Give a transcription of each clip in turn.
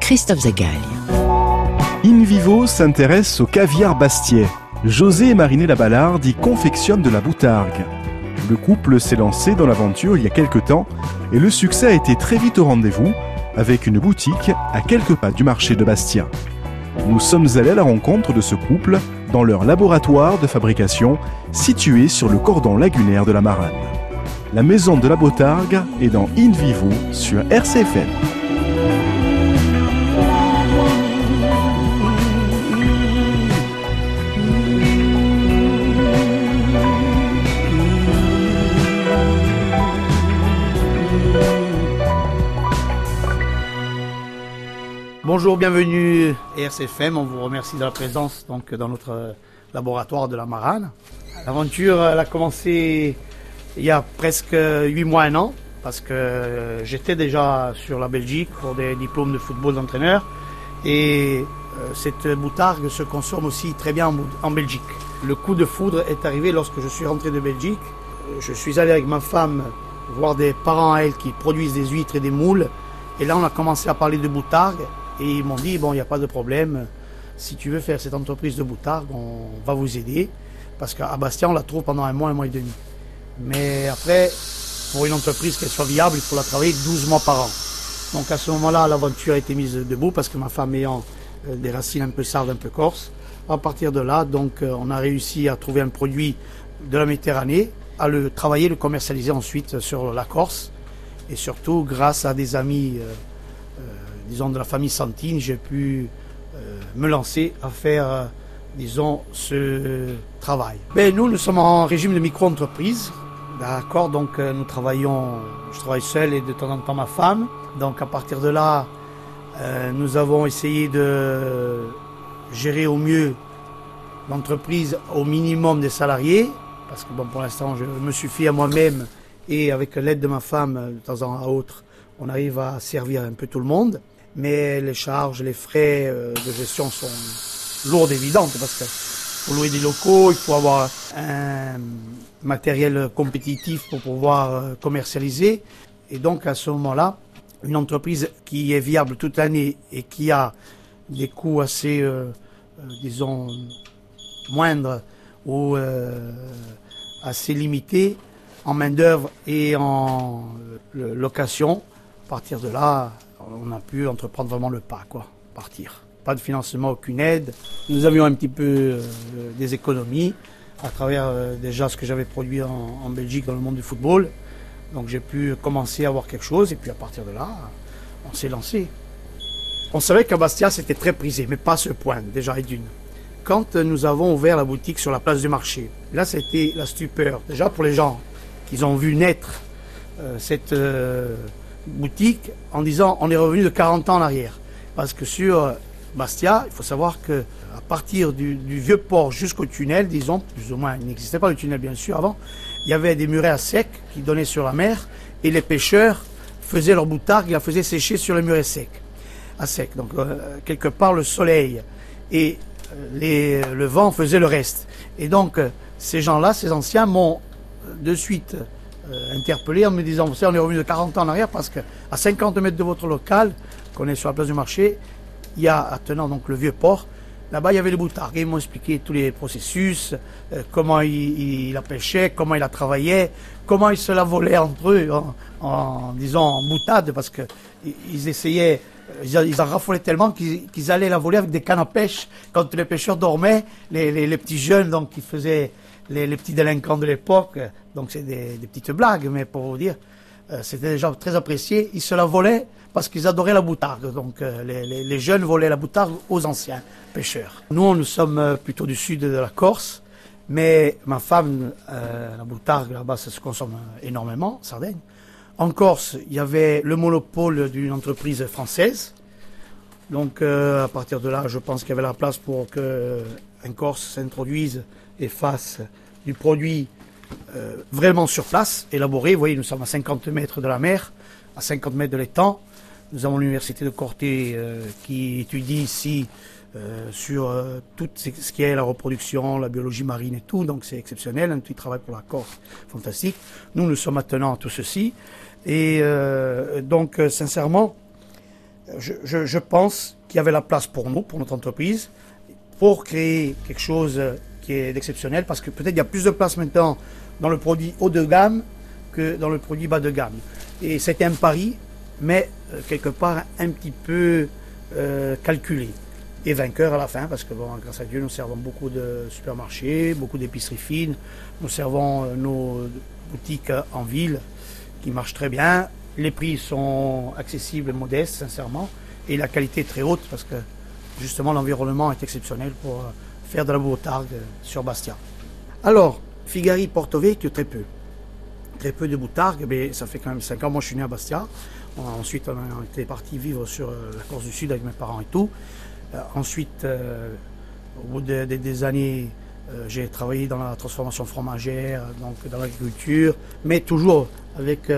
Christophe Zagalia. In vivo s'intéresse au caviar bastiais. José et Marinée Laballarde y confectionnent de la boutargue. Le couple s'est lancé dans l'aventure il y a quelques temps et le succès a été très vite au rendez-vous avec une boutique à quelques pas du marché de Bastia. Nous sommes allés à la rencontre de ce couple dans leur laboratoire de fabrication situé sur le cordon lagunaire de la Marane. La maison de la Botargue est dans In Vivo sur RCFM. Bonjour, bienvenue RCFM. On vous remercie de la présence donc, dans notre laboratoire de la Marane. L'aventure elle a commencé il y a presque 8 mois, un an, parce que j'étais déjà sur la Belgique pour des diplômes de football d'entraîneur. Et euh, cette boutargue se consomme aussi très bien en Belgique. Le coup de foudre est arrivé lorsque je suis rentré de Belgique. Je suis allé avec ma femme voir des parents à elle qui produisent des huîtres et des moules. Et là, on a commencé à parler de boutargue. Et ils m'ont dit, bon, il n'y a pas de problème. Si tu veux faire cette entreprise de boutargue, on va vous aider. Parce qu'à Bastia, on la trouve pendant un mois, un mois et demi. Mais après, pour une entreprise qu'elle soit viable, il faut la travailler 12 mois par an. Donc à ce moment-là, l'aventure a été mise debout parce que ma femme ayant euh, des racines un peu sardes, un peu corse. À partir de là, donc, euh, on a réussi à trouver un produit de la Méditerranée, à le travailler, le commercialiser ensuite sur la Corse. Et surtout, grâce à des amis, euh, disons, de la famille Santine, j'ai pu me lancer à faire, disons, ce travail. Nous, nous sommes en régime de micro-entreprise. D'accord, donc nous travaillons, je travaille seul et de temps en temps ma femme. Donc à partir de là, euh, nous avons essayé de gérer au mieux l'entreprise au minimum des salariés, parce que bon, pour l'instant, je me suffis à moi-même et avec l'aide de ma femme, de temps en autre, on arrive à servir un peu tout le monde. Mais les charges, les frais euh, de gestion sont lourdes, évidentes, parce que faut louer des locaux, il faut avoir un matériel compétitif pour pouvoir euh, commercialiser. Et donc à ce moment-là, une entreprise qui est viable toute l'année et qui a des coûts assez, euh, disons, moindres ou assez limités en main-d'œuvre et en location, à partir de là, on a pu entreprendre vraiment le pas, quoi, partir. Pas de financement, aucune aide. Nous avions un petit peu euh, des économies à travers euh, déjà ce que j'avais produit en, Belgique dans le monde du football. Donc j'ai pu commencer à avoir quelque chose et puis à partir de là, on s'est lancé. On savait qu'à Bastia c'était très prisé, mais pas à ce point déjà et d'une. Quand nous avons ouvert la boutique sur la place du marché, là c'était la stupeur. Déjà pour les gens qui ont vu naître euh, cette boutique en disant on est revenu de 40 ans en arrière. Parce que sur Bastia, il faut savoir que à partir du, vieux port jusqu'au tunnel, disons, plus ou moins, il n'existait pas le tunnel bien sûr avant, il y avait des murets à sec qui donnaient sur la mer et les pêcheurs faisaient leur boutargue, ils la faisaient sécher sur les murets secs, à sec. Donc euh, quelque part le soleil et euh, les, le vent faisaient le reste. Et donc euh, ces gens-là, ces anciens, m'ont de suite euh, interpellé en me disant, vous savez, on est revenu de 40 ans en arrière parce que à 50 mètres de votre local, qu'on est sur la place du marché, il y a attenant donc le vieux port. Là-bas, il y avait les boutargues. Ils m'ont expliqué tous les processus, euh, comment il, la pêchait, comment il la travaillait, comment ils se la volaient entre eux, en, en disons en boutade, parce que ils essayaient, ils, en raffolaient tellement qu'ils allaient la voler avec des cannes à pêche. Quand les pêcheurs dormaient, les petits jeunes donc qui faisaient les, petits délinquants de l'époque, donc c'est des, des petites blagues, mais pour vous dire, euh, c'était déjà très apprécié. Ils se la volaient parce qu'ils adoraient la boutargue. Donc euh, les, jeunes volaient la boutargue aux anciens pêcheurs. Nous, nous sommes euh, plutôt du sud de la Corse, mais ma femme, la boutargue là-bas, ça se consomme énormément, Sardaigne. En Corse, il y avait le monopole d'une entreprise française. Donc à partir de là, je pense qu'il y avait la place pour qu'un Corse s'introduise et fasse du produit euh, vraiment sur place, élaboré. Vous voyez, nous sommes à 50 mètres de la mer, à 50 mètres de l'étang. Nous avons l'université de Corté euh, qui étudie ici euh, sur euh, tout ce qui est la reproduction, la biologie marine et tout. Donc c'est exceptionnel. Un petit travail pour la Corse, fantastique. Nous, nous sommes maintenant à tout ceci. Et donc, sincèrement, je, pense qu'il y avait la place pour nous, pour notre entreprise, pour créer quelque chose qui est exceptionnel, parce que peut-être il y a plus de place maintenant dans le produit haut de gamme que dans le produit bas de gamme. Et c'était un pari, mais euh, quelque part un petit peu euh, calculé. Et vainqueur à la fin, parce que grâce à Dieu, nous servons beaucoup de supermarchés, beaucoup d'épiceries fines, nous servons euh, nos boutiques en ville qui marchent très bien. Les prix sont accessibles, modestes, sincèrement, et la qualité est très haute parce que justement l'environnement est exceptionnel pour faire de la boutargue sur Bastia. Alors, Figari Porto Vecchio, très peu. Très peu de boutargue, mais ça fait quand même 5 ans. Moi, je suis né à Bastia. ensuite, on été parti vivre sur euh, la Corse du Sud avec mes parents et tout. Euh, ensuite, euh, au bout des années, j'ai travaillé dans la transformation fromagère, donc dans l'agriculture, mais toujours avec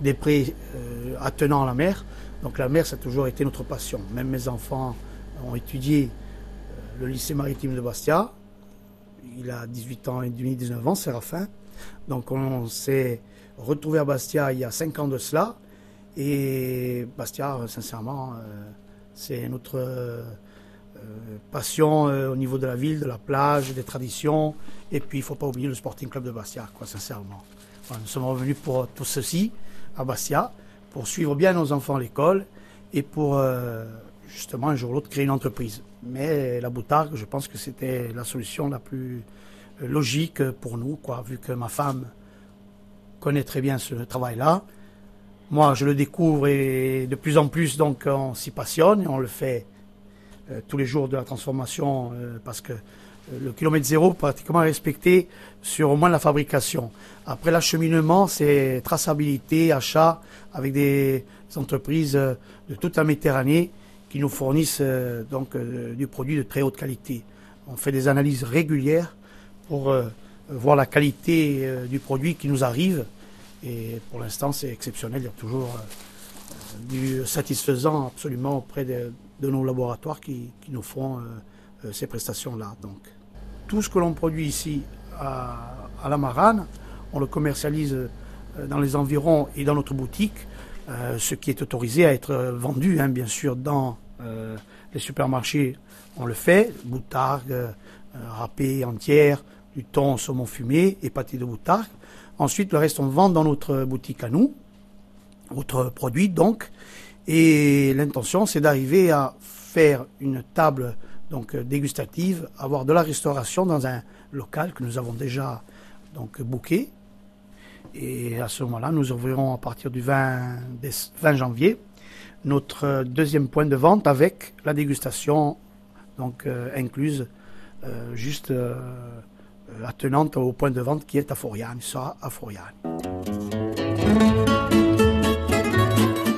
des prix attenants à la mer. Donc la mer, ça a toujours été notre passion. Même mes enfants ont étudié le lycée maritime de Bastia il a 18 ans et demi, 19 ans, Séraphin. Donc on s'est retrouvé à Bastia il y a 5 ans de cela. Et Bastia, sincèrement, euh, c'est notre euh, passion euh, au niveau de la ville, de la plage, des traditions. Et puis il ne faut pas oublier le Sporting Club de Bastia, quoi, sincèrement. nous sommes revenus pour tout ceci à Bastia, pour suivre bien nos enfants à l'école et pour justement un jour ou l'autre créer une entreprise. Mais la boutargue, je pense que c'était la solution la plus euh, logique pour nous, quoi, vu que ma femme connaît très bien ce travail-là. Moi, je le découvre et de plus en plus, donc, on s'y passionne et on le fait euh, tous les jours de la transformation euh, parce que le kilomètre zéro pratiquement respecté sur au moins la fabrication. Après l'acheminement, c'est traçabilité, achat avec des entreprises de toute la Méditerranée qui nous fournissent euh, donc euh, du produit de très haute qualité. On fait des analyses régulières pour euh, voir la qualité du produit qui nous arrive. Et pour l'instant, c'est exceptionnel. Il y a toujours du satisfaisant absolument auprès de, nos laboratoires qui, nous font ces prestations-là. Donc, tout ce que l'on produit ici à, la Marane, on le commercialise dans les environs et dans notre boutique euh, ce qui est autorisé à être vendu, hein, bien sûr, dans euh, les supermarchés. On le fait, boutargue, euh, râpé entière, du thon, saumon fumé et pâté de boutargue. Ensuite, le reste, on vend dans notre boutique à nous, autre produit donc. Et l'intention, c'est d'arriver à faire une table donc dégustative, avoir de la restauration dans un local que nous avons déjà donc booké et à ce moment-là, nous ouvrirons à partir du 20, janvier notre deuxième point de vente avec la dégustation donc euh, incluse, euh, juste euh, attenante au point de vente qui est à Foriane, ça à.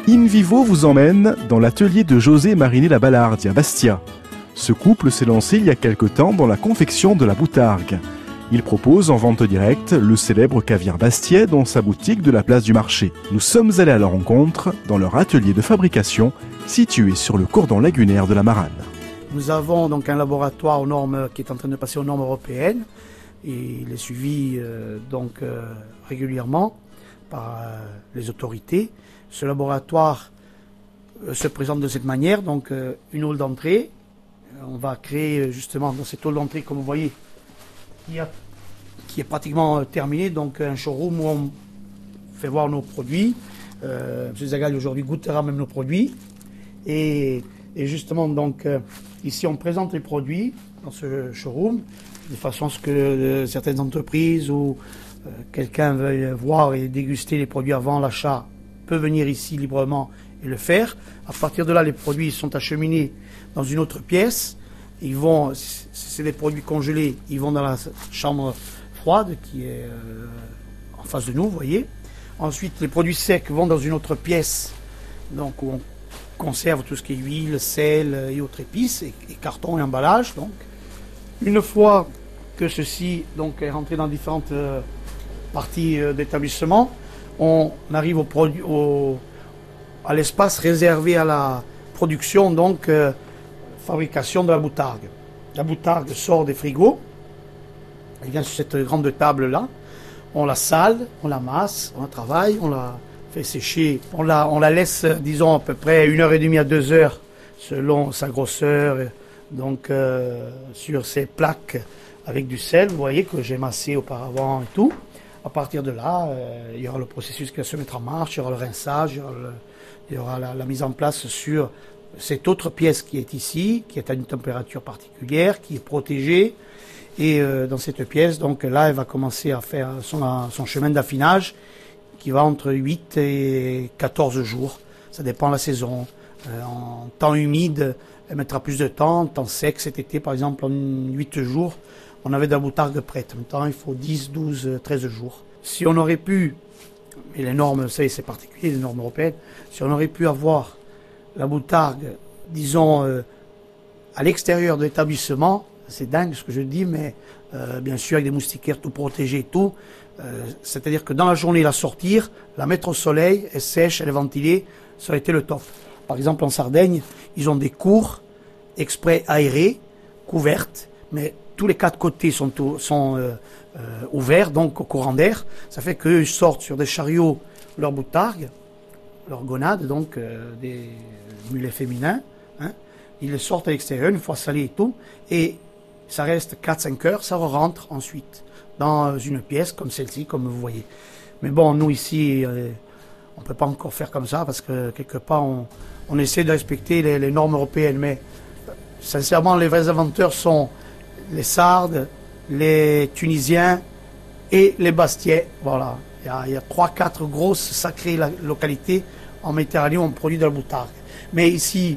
In Vivo vous emmène dans l'atelier de José Mariné la à Bastia. Ce couple s'est lancé il y a quelque temps dans la confection de la boutargue. Il propose en vente directe le célèbre caviar Bastier dans sa boutique de la place du marché. Nous sommes allés à leur rencontre dans leur atelier de fabrication situé sur le cordon lagunaire de la Marane. Nous avons donc un laboratoire aux normes qui est en train de passer aux normes européennes et il est suivi euh, donc euh, régulièrement par euh, les autorités. Ce laboratoire se présente de cette manière, donc une hall d'entrée. On va créer justement dans cette hall d'entrée, comme vous voyez, qui, qui est pratiquement euh, terminé. Donc un showroom où on fait voir nos produits. Euh, M. Zagal aujourd'hui goûtera même nos produits. Et, justement, donc euh, ici on présente les produits dans ce showroom de façon à ce que certaines entreprises ou quelqu'un veuille voir et déguster les produits avant l'achat peut venir ici librement et le faire. À partir de là, les produits sont acheminés dans une autre pièce ils vont, c'est des produits congelés, ils vont dans la chambre froide qui est euh, en face de nous, vous voyez. Ensuite, les produits secs vont dans une autre pièce, donc où on conserve tout ce qui est huile, sel et autres épices, et, carton et emballage. Donc, une fois que ceci donc est rentré dans différentes euh, parties euh, d'établissement, on arrive au au, à l'espace réservé à la production donc fabrication de la boutargue. La boutargue sort des frigos, elle vient sur cette grande table-là, on la sale, on la masse, on la travaille, on la fait sécher. On la, on la laisse, disons, à peu près une heure et demie à deux heures, selon sa grosseur. Donc, euh, sur ces plaques avec du sel, vous voyez que j'ai massé auparavant et tout. À partir de là, euh, il y aura le processus qui va se mettre en marche, il y aura le rinçage, il y aura, la mise en place sur cette autre pièce qui est ici, qui est à une température particulière, qui est protégée. Et euh, dans cette pièce, donc là, elle va commencer à faire son, chemin d'affinage qui va entre 8 et 14 jours. Ça dépend de la saison. Euh, en temps humide, elle mettra plus de temps. En temps sec, cet été, par exemple, en 8 jours, on avait de la boutargue prête. Maintenant, il faut 10, 12, 13 jours. Si on aurait pu, et les normes, c'est particulier, les normes européennes, si on aurait pu avoir la boutargue, disons, euh, à l'extérieur de l'établissement, c'est dingue ce que je dis, mais euh, bien sûr avec des moustiquaires tout protégés et tout, euh, c'est-à-dire que dans la journée la sortir, la mettre au soleil, elle sèche, elle est ventilée, ça aurait été le top. Par exemple en Sardaigne, ils ont des cours exprès aérées, couvertes, mais tous les quatre côtés sont, euh, ouverts, donc au courant d'air. Ça fait qu'ils sortent sur des chariots leurs boutargues, leurs gonades, donc des mulets féminins. Hein. Ils les sortent à l'extérieur, une fois salés et tout, et ça reste 4-5 heures, ça rentre ensuite dans une pièce comme celle-ci, comme vous voyez. Mais bon, nous ici, euh, on ne peut pas encore faire comme ça parce que quelque part, on, on essaie de respecter les, normes européennes. Mais euh, sincèrement, les vrais inventeurs sont les Sardes, les Tunisiens et les Bastiais. Voilà. Il y a, a 3-4 grosses sacrées localités en Méditerranée où on produit de la boutargue. Mais ici,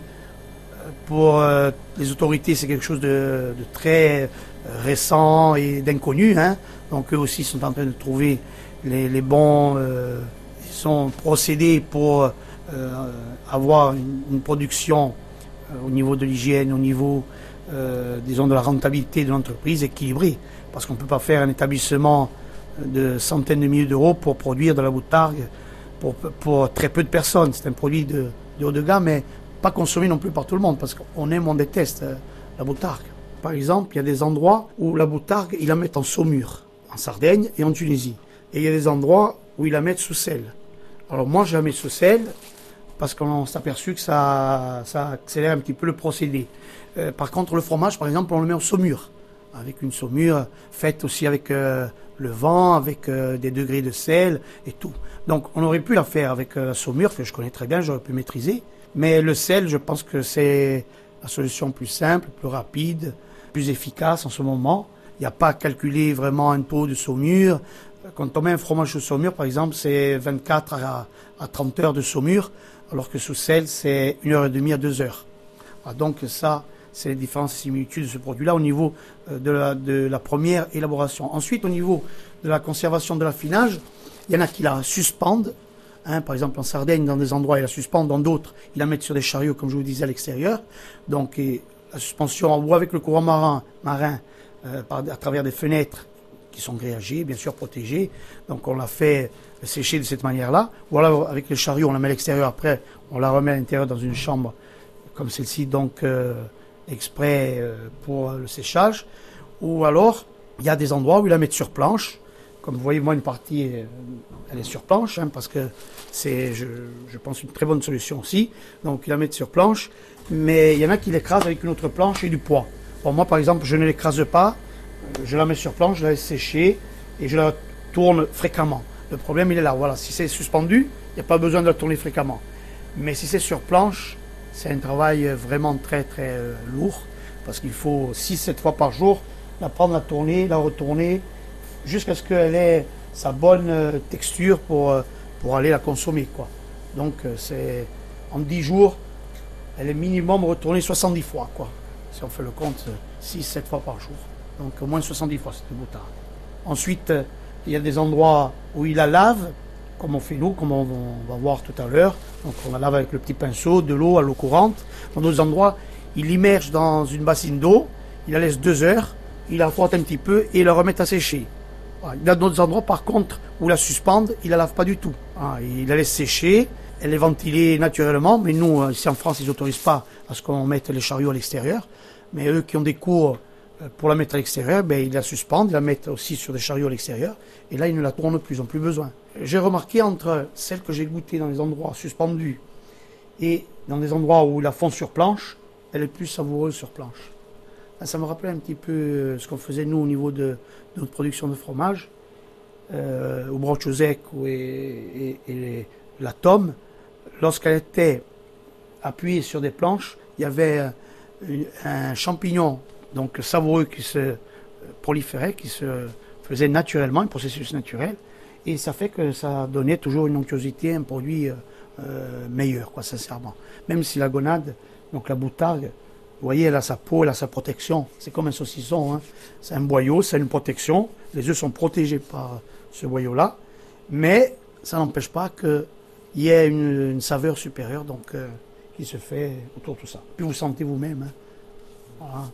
euh, pour les autorités, c'est quelque chose de, très euh, récent et d'inconnu. Hein. Donc eux aussi sont en train de trouver les, bons euh, ils sont procédés pour euh, avoir une, production au niveau de l'hygiène, au niveau disons de la rentabilité de l'entreprise équilibrée. Parce qu'on ne peut pas faire un établissement de centaines de milliers d'euros pour produire de la boutargue pour, pour très peu de personnes. C'est un produit de, de haut de gamme, mais pas consommé non plus par tout le monde, parce qu'on aime, on déteste euh, la boutargue. Par exemple, il y a des endroits où la boutargue, ils la mettent en saumure, en Sardaigne et en Tunisie. Et il y a des endroits où ils la mettent sous sel. Alors moi, je la mets sous sel, parce qu'on s'est aperçu que ça, ça accélère un petit peu le procédé. Euh, par contre, le fromage, par exemple, on le met en saumure, avec une saumure faite aussi avec euh, le vent, avec des degrés de sel et tout. Donc, on aurait pu la faire avec la saumure, que je connais très bien, j'aurais pu maîtriser. Mais le sel, je pense que c'est la solution plus simple, plus rapide, plus efficace en ce moment. Il n'y a pas à calculer vraiment un taux de saumure. Quand on met un fromage sous saumure, par exemple, c'est 24 à, à 30 heures de saumure, alors que sous sel, c'est une heure et demie à deux heures. Voilà, donc ça, c'est les différences et similitudes de ce produit-là au niveau euh, de la première élaboration. Ensuite, au niveau de la conservation de l'affinage, il y en a qui la suspendent. Hein, par exemple, en Sardaigne, dans des endroits, ils la suspendent, dans d'autres, ils la mettent sur des chariots, comme je vous disais, à l'extérieur. Donc, la suspension en bois avec le courant marin, marin euh, à travers des fenêtres qui sont grillagées, bien sûr protégées. Donc, on la fait sécher de cette manière-là. Ou alors, avec le chariot, on la met à l'extérieur. Après, on la remet à l'intérieur dans une chambre comme celle-ci, donc euh, exprès euh, pour le séchage. Ou alors, il y a des endroits où ils la mettent sur planche. Comme vous voyez, moi, une partie, elle est sur planche, hein, parce que c'est, je, pense, une très bonne solution aussi. Donc, ils la mettent sur planche. Mais il y en a qui l'écrasent avec une autre planche et du poids. Bon, moi, par exemple, je ne l'écrase pas. Euh, Je la mets sur planche, je la laisse sécher et je la tourne fréquemment. Le problème, il est là. Voilà, si c'est suspendu, il n'y a pas besoin de la tourner fréquemment. Mais si c'est sur planche, c'est un travail euh, vraiment très très euh, lourd parce qu'il faut 6-7 fois par jour la prendre, la tourner, la retourner jusqu'à ce qu'elle ait sa bonne texture pour, pour aller la consommer. Quoi. Donc euh, c'est en 10 jours, elle est minimum retournée 70 fois. Quoi. Si on fait le compte, 6-7 fois par jour. Donc au moins 70 fois cette boutade. Ensuite, euh, il y a des endroits où il la lave, comme on fait nous, comme on, va voir tout à l'heure. Donc on la lave avec le petit pinceau, de l'eau à l'eau courante. Dans d'autres endroits, il l'immerge dans une bassine d'eau, il la laisse deux heures, il la frotte un petit peu et il la remet à sécher. Il y a d'autres endroits, par contre, où la suspende, il la lave pas du tout. Ah, il la laisse sécher, elle est ventilée naturellement, mais nous, euh, ici en France, ils n'autorisent pas à ce qu'on mette les chariots à l'extérieur. Mais eux qui ont des cours euh, pour la mettre à l'extérieur, ben, ils la suspendent, ils la mettent aussi sur des chariots à l'extérieur, et là ils ne la tournent plus, ils n'ont plus besoin. J'ai remarqué entre celles que j'ai goûtées dans les endroits suspendus et dans des endroits où la fond sur planche, elle est plus savoureuse sur planche. Ça me rappelait un petit peu euh, ce qu'on faisait nous au niveau de, notre production de fromage, euh, au broche sec et, la tome. Lorsqu'elle était appuyée sur des planches, il y avait un champignon donc savoureux qui se proliférait, qui se faisait naturellement, un processus naturel, et ça fait que ça donnait toujours une onctuosité, un produit euh, meilleur, quoi, sincèrement. Même si la gonade, donc la boutargue, vous voyez, elle a sa peau, elle a sa protection. C'est comme un saucisson. Hein. C'est un boyau, c'est une protection. Les œufs sont protégés par ce boyau-là. Mais ça n'empêche pas qu'il y ait une, saveur supérieure donc, euh, qui se fait autour de tout ça. Puis vous sentez vous-même. Hein. Voilà.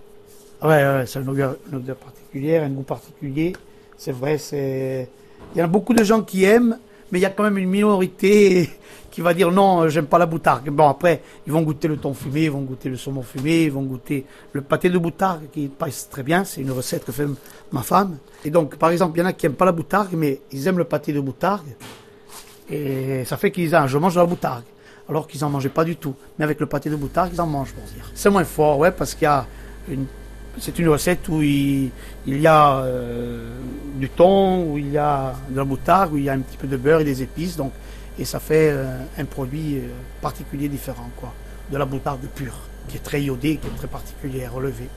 Ah ouais, c'est une odeur, particulière, un goût particulier. C'est vrai, c'est. Il y a beaucoup de gens qui aiment, mais il y a quand même une minorité qui va dire non, j'aime pas la boutargue. Bon, après, ils vont goûter le thon fumé, ils vont goûter le saumon fumé, ils vont goûter le pâté de boutargue qui passe très bien. C'est une recette que fait ma femme. Et donc, par exemple, il y en a qui aiment pas la boutargue, mais ils aiment le pâté de boutargue. Et ça fait qu'ils disent, je mange de la boutargue. Alors qu'ils en mangeaient pas du tout. Mais avec le pâté de boutargue, ils en mangent, pour dire. C'est moins fort, ouais, parce qu'il y a c'est une recette où il, y a euh, du thon, où il y a de la moutarde, où il y a un petit peu de beurre et des épices. Donc, et ça fait euh, un produit euh, particulier différent, quoi. De la moutarde pure, qui est très iodée, qui est très particulière, relevée.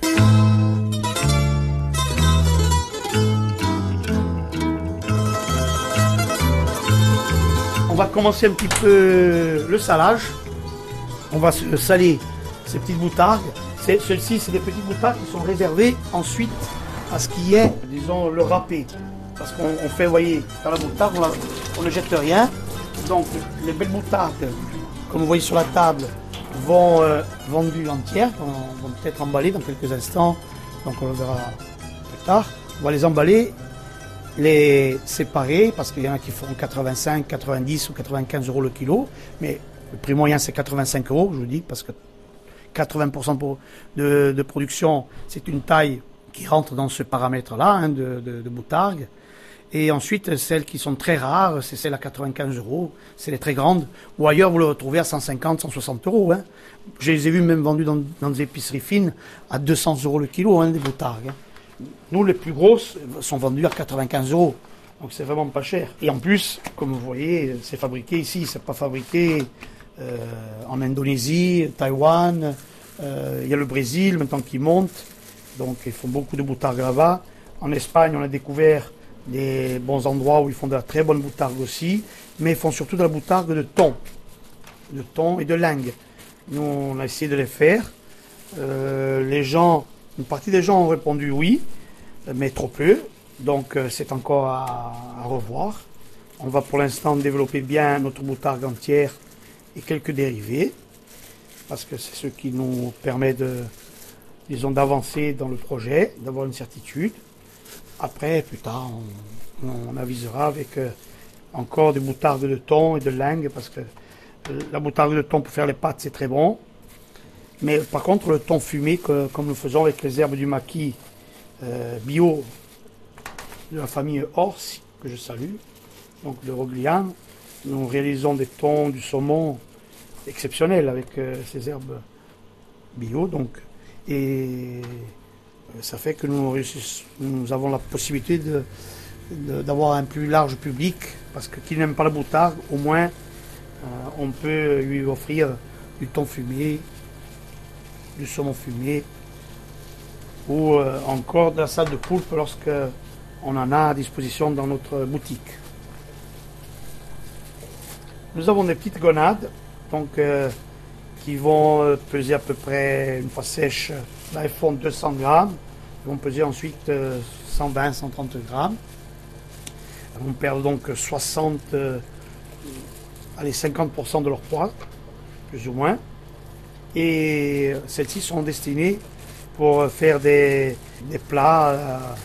On va commencer un petit peu le salage. On va saler ces petites moutardes celles-ci, c'est des petites moutardes qui sont réservées ensuite à ce qui est, disons, le râpé. Parce qu'on fait, vous voyez, dans la moutarde, on, ne jette rien. Donc, les belles moutardes, comme vous voyez sur la table, vont euh, vendues entières, vont, peut-être emballées dans quelques instants. Donc, on le verra plus tard. On va les emballer, les séparer, parce qu'il y en a qui font 85, 90 ou 95 euros le kilo. Mais le prix moyen, c'est 85 euros, je vous dis, parce que 80% de, production, c'est une taille qui rentre dans ce paramètre-là hein, de, de. Et ensuite, celles qui sont très rares, c'est celles à 95 euros, c'est les très grandes. Ou ailleurs, vous le retrouvez à 150, 160 euros. Hein. Je les ai vus même vendus dans, des épiceries fines à 200 euros le kilo, hein, des boutargues. Nous, les plus grosses sont vendues à 95 euros. Donc c'est vraiment pas cher. Et en plus, comme vous voyez, c'est fabriqué ici, c'est pas fabriqué euh, en Indonésie, Taïwan, euh, il y a le Brésil maintenant qui monte, donc ils font beaucoup de boutargues là-bas. En Espagne, on a découvert des bons endroits où ils font de la très bonne boutargue aussi, mais ils font surtout de la boutargue de thon, de thon et de lingue. Nous, on a essayé de les faire. Euh, les gens, une partie des gens ont répondu oui, mais trop peu. Donc c'est encore à, à, revoir. On va pour l'instant développer bien notre boutargue entière et quelques dérivés, parce que c'est ce qui nous permet de, disons, d'avancer dans le projet, d'avoir une certitude. Après, plus tard, on, avisera avec euh, encore des moutardes de thon et de lingue, parce que euh, la moutarde de thon pour faire les pâtes, c'est très bon. Mais par contre, le thon fumé, comme nous faisons avec les herbes du maquis euh, bio de la famille Ors, que je salue, donc de Rogliane, nous réalisons des thons, du saumon exceptionnels avec ces herbes bio. Donc, et ça fait que nous, avons la possibilité d'avoir un plus large public, parce que qui n'aime pas la boutarde, au moins euh, on peut lui offrir du thon fumé, du saumon fumé, ou encore de la salle de poulpe lorsque on en a à disposition dans notre boutique. Nous avons des petites gonades, donc, euh, qui vont euh, peser à peu près, une fois sèches, là elles font 200 grammes. Elles vont peser ensuite 120, euh, 130 grammes. Elles vont perdre donc 60, allez, 50% de leur poids, plus ou moins. Et celles-ci sont destinées pour faire des, plats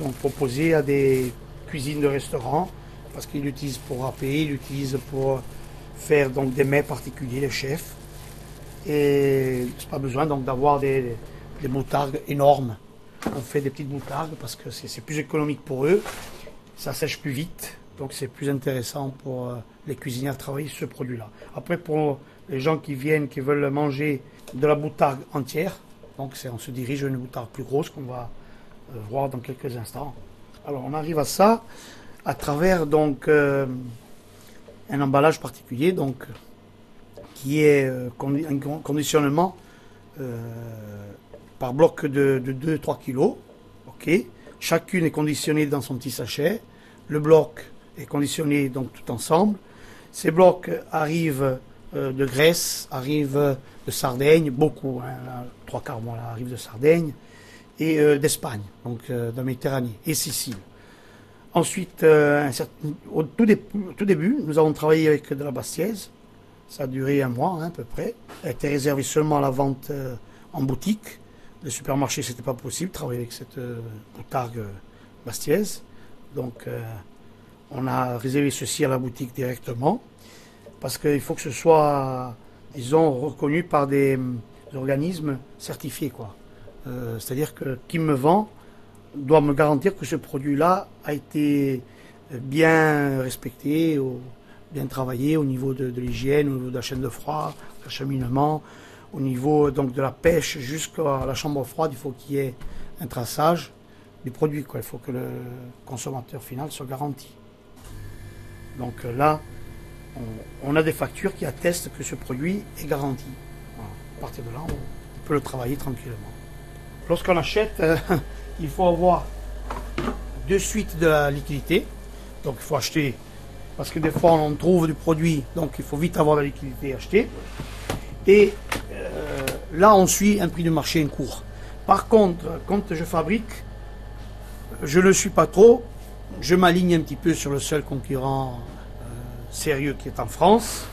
donc proposés à des cuisines de restaurants parce qu'ils l'utilisent pour râper, ils l'utilisent pour faire donc des mets particuliers, les chefs. Et c'est pas besoin donc d'avoir des, des moutardes énormes. On fait des petites boutargues parce que c'est plus économique pour eux. Ça sèche plus vite. Donc c'est plus intéressant pour euh, les cuisiniers à travailler ce produit-là. Après, pour les gens qui viennent, qui veulent manger de la boutargue entière, donc on se dirige vers une boutargue plus grosse qu'on va euh, voir dans quelques instants. Alors on arrive à ça à travers donc euh, un emballage particulier, donc qui est un conditionnement par bloc de, 2-3 kg. ok Chacune est conditionnée dans son petit sachet. Le bloc est conditionné donc tout ensemble. Ces blocs arrivent euh, de Grèce, arrivent de Sardaigne, beaucoup, hein, trois quarts arrivent de Sardaigne, et euh, d'Espagne, donc euh, de Méditerranée, et Sicile. Ensuite, au tout, début, nous avons travaillé avec de la Bastiaise. Ça a duré un mois hein, à peu près. Elle était réservée seulement à la vente en boutique. Les supermarchés, c'était pas possible travailler avec cette boutargue bastiaise. Donc, on a réservé ceci à la boutique directement parce qu'il faut que ce soit, disons, reconnu par des, organismes certifiés. Euh, c'est-à-dire que qui me vend doit me garantir que ce produit-là a été bien respecté, bien travaillé au niveau de, l'hygiène, au niveau de la chaîne de froid, l'acheminement, au niveau donc de la pêche jusqu'à la chambre froide. Il faut qu'il y ait un traçage du produit. Quoi. Il faut que le consommateur final soit garanti. Donc euh, là, on, a des factures qui attestent que ce produit est garanti. À partir de là, on peut le travailler tranquillement. Lorsqu'on achète, euh, il faut avoir de suite de la liquidité. Donc il faut acheter, parce que des fois on trouve du produit, donc il faut vite avoir de la liquidité acheter. Et là, on suit un prix de marché en cours. Par contre, quand je fabrique, je ne suis pas trop, je m'aligne un petit peu sur le seul concurrent euh, sérieux qui est en France.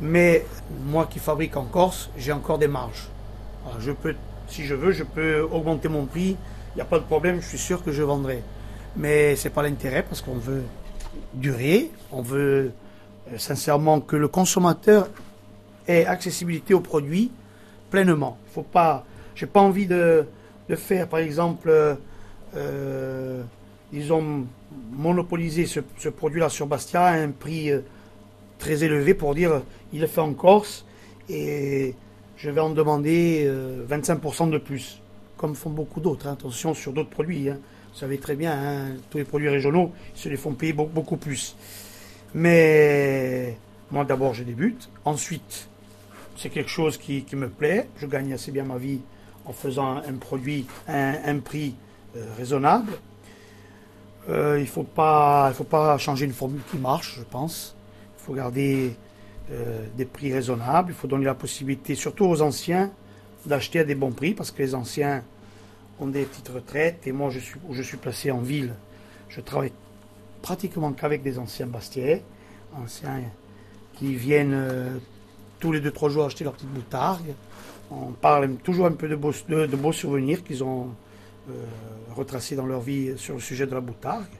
Mais moi qui fabrique en Corse, j'ai encore des marges. si je veux, je peux augmenter mon prix. Il n'y a pas de problème, je suis sûr que je vendrai. Mais ce n'est pas l'intérêt parce qu'on veut durer, on veut euh, sincèrement que le consommateur ait accessibilité aux produits pleinement. Faut pas, j'ai pas envie de, faire, par exemple, euh, ils ont monopolisé ce, produit-là sur Bastia à un prix euh, très élevé pour dire il est fait en Corse et je vais en demander 25% euh, de plus, comme font beaucoup d'autres. Hein. Attention sur d'autres produits. Hein. Vous savez très bien, hein, tous les produits régionaux, ils se les font payer beaucoup plus. Mais moi d'abord je débute, ensuite c'est quelque chose qui, me plaît, je gagne assez bien ma vie en faisant un produit à un, prix euh, raisonnable. Euh, il ne faut, pas, faut pas changer une formule qui marche, je pense. Il faut garder euh, des prix raisonnables. Il faut donner la possibilité, surtout aux anciens, d'acheter à des bons prix, parce que les anciens ont des petites retraites. Et moi, je suis, où je suis placé en ville, je travaille pratiquement qu'avec des anciens bastiais, anciens qui viennent tous les 2-3 jours acheter leur petite boutargue. On parle toujours un peu de beaux, souvenirs qu'ils ont euh, retracés dans leur vie sur le sujet de la boutargue,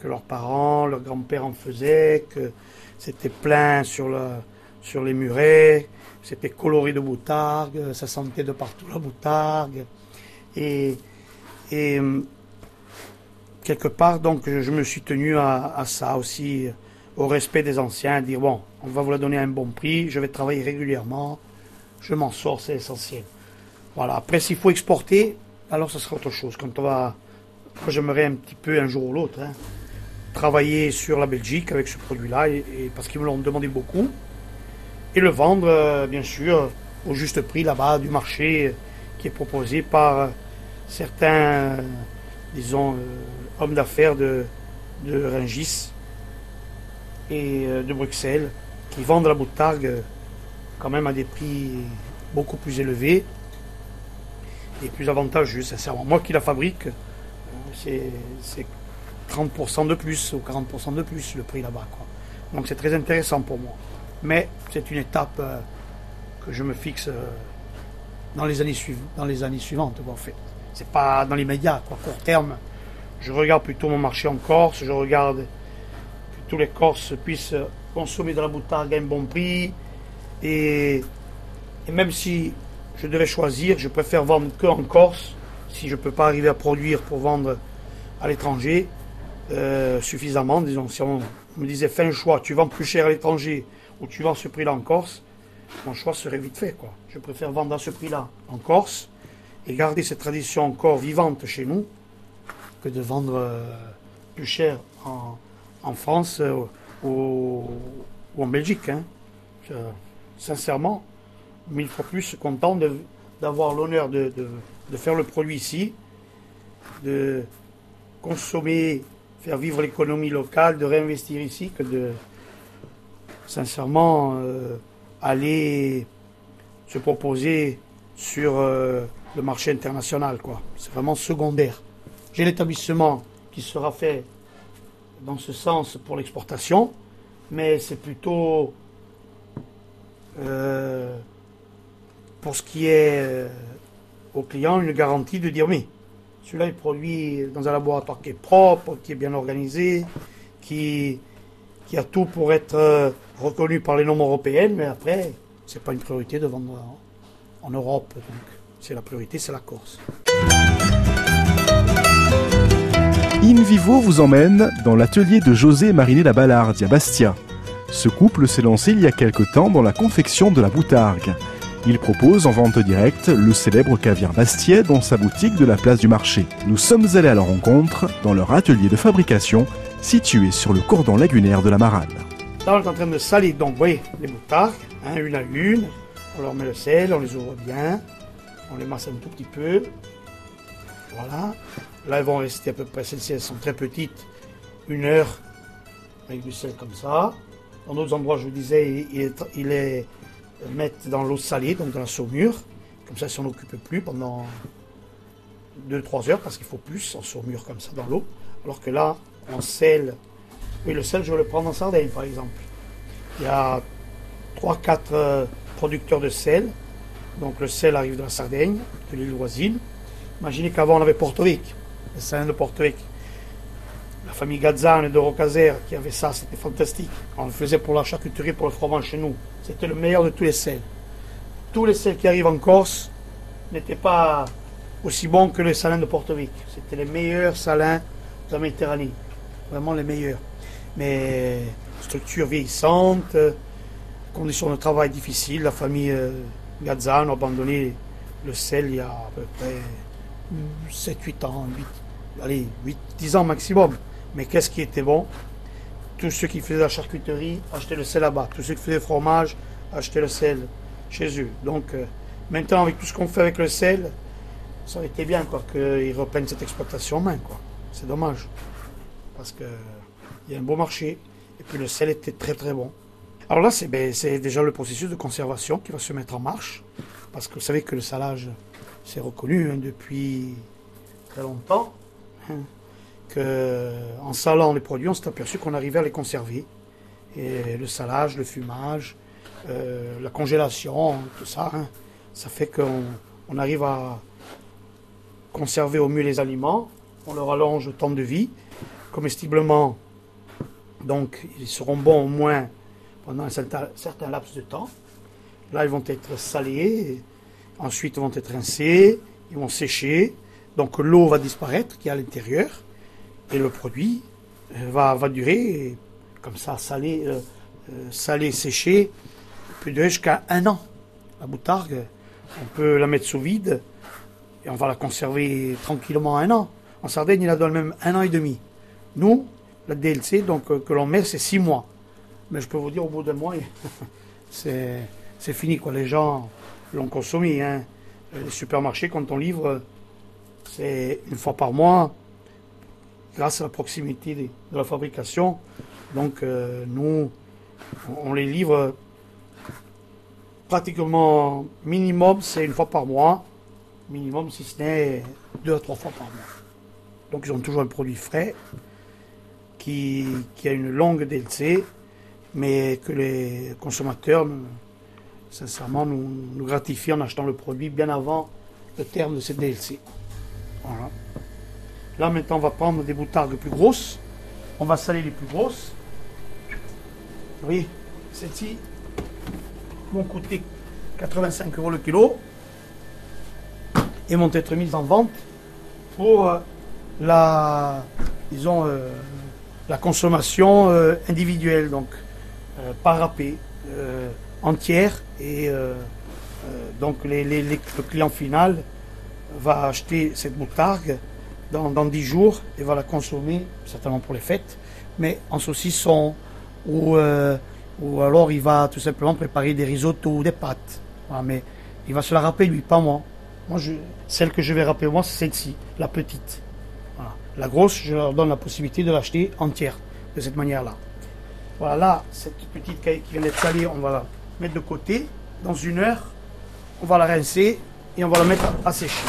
que leurs parents, leurs grands-pères en faisaient, que c'était plein sur, les murets, c'était coloré de boutargue, ça sentait de partout la boutargue. Et, et quelque part, donc, je me suis tenu à, ça aussi, au respect des anciens, dire bon, on va vous la donner à un bon prix, je vais travailler régulièrement, je m'en sors, c'est essentiel. Voilà. Après, s'il faut exporter, alors ce sera autre chose. Quand on va, j'aimerais un petit peu un jour ou l'autre hein, travailler sur la Belgique avec ce produit-là, et, parce qu'ils me l'ont demandé beaucoup, et le vendre euh, bien sûr au juste prix là-bas du marché euh, qui est proposé par euh, certains, disons, hommes d'affaires de, de et de Bruxelles qui vendent la boutargue quand même à des prix beaucoup plus élevés et plus avantageux, sincèrement. Moi qui la fabrique, euh, c'est 30% de plus ou 40% de plus le prix là-bas. Donc c'est très intéressant pour moi. Mais c'est une étape euh, que je me fixe euh, dans les années, suivantes. en fait. C'est pas dans l'immédiat, quoi. Court terme, je regarde plutôt mon marché en Corse, je regarde tous les Corses puissent consommer de la boutargue à un bon prix. Et, même si je devais choisir, je préfère vendre que en Corse. si je ne peux pas arriver à produire pour vendre à l'étranger euh, suffisamment, disons, si on me disait fais un choix, tu vends plus cher à l'étranger ou tu vends ce prix-là en Corse, mon choix serait vite fait. Quoi. Je préfère vendre à ce prix-là en Corse et garder cette tradition encore vivante chez nous que de vendre euh, plus cher en, France euh, ou, en Belgique. Hein. sincèrement, mille fois plus content d'avoir l'honneur de, de, faire le produit ici, de consommer, faire vivre l'économie locale, de réinvestir ici, que de sincèrement euh, aller se proposer sur euh, le marché international. quoi. C'est vraiment secondaire. J'ai l'établissement qui sera fait dans ce sens pour l'exportation, mais c'est plutôt euh, pour ce qui est euh, au client une garantie de dire mais celui-là est produit dans un laboratoire qui est propre, qui est bien organisé, qui, a tout pour être reconnu par les normes européennes, mais après, c'est pas une priorité de vendre en, Europe. Donc, c'est la priorité, c'est la Corse. In Vivo vous emmène dans l'atelier de José Mariné la Ballardi Bastia. Ce couple s'est lancé il y a quelque temps dans la confection de la boutargue. Il propose en vente directe le célèbre caviar Bastier dans sa boutique de la place du marché. Nous sommes allés à leur rencontre dans leur atelier de fabrication situé sur le cordon lagunaire de la Marane. Là, on est en train de salir, donc, les moutards, hein, une à une. On leur met le sel, on les ouvre bien. On les masse un tout petit peu. Voilà. Là, elles vont rester à peu près, celles-ci, elles sont très petites, une heure avec du sel comme ça. Dans d'autres endroits, je vous disais, ils les mettent dans l'eau salée, donc dans la saumure. Comme ça, ils s'en occupent plus pendant 2-3 heures, parce qu'il faut plus en saumure comme ça dans l'eau. Alors que là, on sel oui, le sel, je vais le prendre en Sardaigne, par exemple. Il y a 3-4 euh, producteurs de sel. Donc le sel arrive de la Sardaigne, de l'île voisine. Imaginez qu'avant, on avait Porto Rico, de Porto Rico. La famille Gazzane de Rocazer qui avait ça, c'était fantastique. On le faisait pour la charcuterie, pour le fromage chez nous. C'était le meilleur de tous les sels. Tous les sels qui arrivent en Corse n'étaient pas aussi bons que les salins de Porto Rico. C'était les meilleurs salins de la Méditerranée. Vraiment les meilleurs mais structure vieillissante, conditions de travail difficiles. La famille euh, Gazzano a abandonné le sel il y a à peu près 7-8 ans, 8, allez, 8, 10 ans maximum. Mais qu'est-ce qui était bon? Tous ceux qui faisaient la charcuterie achetaient le sel là-bas. Tous ceux qui faisaient le fromage achetaient le sel chez eux. Donc euh, maintenant, avec tout ce qu'on fait avec le sel, ça aurait été bien qu'ils reprennent cette exploitation en main. C'est dommage. Parce que il y a un beau marché, et puis le sel était très très bon. Alors là, ben, c'est déjà le processus de conservation qui va se mettre en marche, parce que vous savez que le salage, c'est reconnu hein, depuis très longtemps, hein, que en salant les produits, on s'est aperçu qu'on arrivait à les conserver. Et le salage, le fumage, euh, la congélation, tout ça, hein, ça fait qu'on on arrive à conserver au mieux les aliments, on leur allonge le temps de vie, comestiblement donc, ils seront bons au moins pendant un certain, laps de temps. Là, ils vont être salés, ensuite vont être rincés, ils vont sécher. Donc, l'eau va disparaître qui est à l'intérieur et le produit euh, va, va durer comme ça, salé, euh, euh, salé séché, durer jusqu'à un an. La boutargue, on peut la mettre sous vide et on va la conserver tranquillement un an. En Sardaigne, il la donne même un an et demi. Nous, la DLC donc, euh, que l'on met, c'est six mois. Mais je peux vous dire, au bout d'un mois, c'est fini. Quoi. Les gens l'ont consommé. Hein. Les supermarchés, quand on livre, c'est une fois par mois, grâce à la proximité de la fabrication. Donc, euh, nous, on les livre pratiquement minimum, c'est une fois par mois. Minimum, si ce n'est deux à trois fois par mois. Donc, ils ont toujours un produit frais qui, a une longue DLC, mais que les consommateurs, sincèrement, nous, nous gratifient en achetant le produit bien avant le terme de cette DLC. Voilà. Là, maintenant, on va prendre des boutardes plus grosses. On va saler les plus grosses. Oui, celles-ci vont coûter 85 euros le kilo et vont être mises en vente pour euh, euh, la consommation euh, individuelle, donc pas râpée, euh, entière. Et euh, euh, donc le client final va acheter cette moutarde dans, dans 10 jours et va la consommer, certainement pour les fêtes, mais en saucisson ou, euh, ou alors il va tout simplement préparer des risottos ou des pâtes. Voilà, mais il va se la râper lui, pas moi. Moi, je, celle que je vais râper moi, c'est celle-ci, la petite. Voilà. La grosse, je leur donne la possibilité de l'acheter entière, de cette manière-là. Voilà, là, cette petite qui vient d'être salée, on va la mettre de côté. Dans une heure, on va la rincer et on va la mettre à, sécher.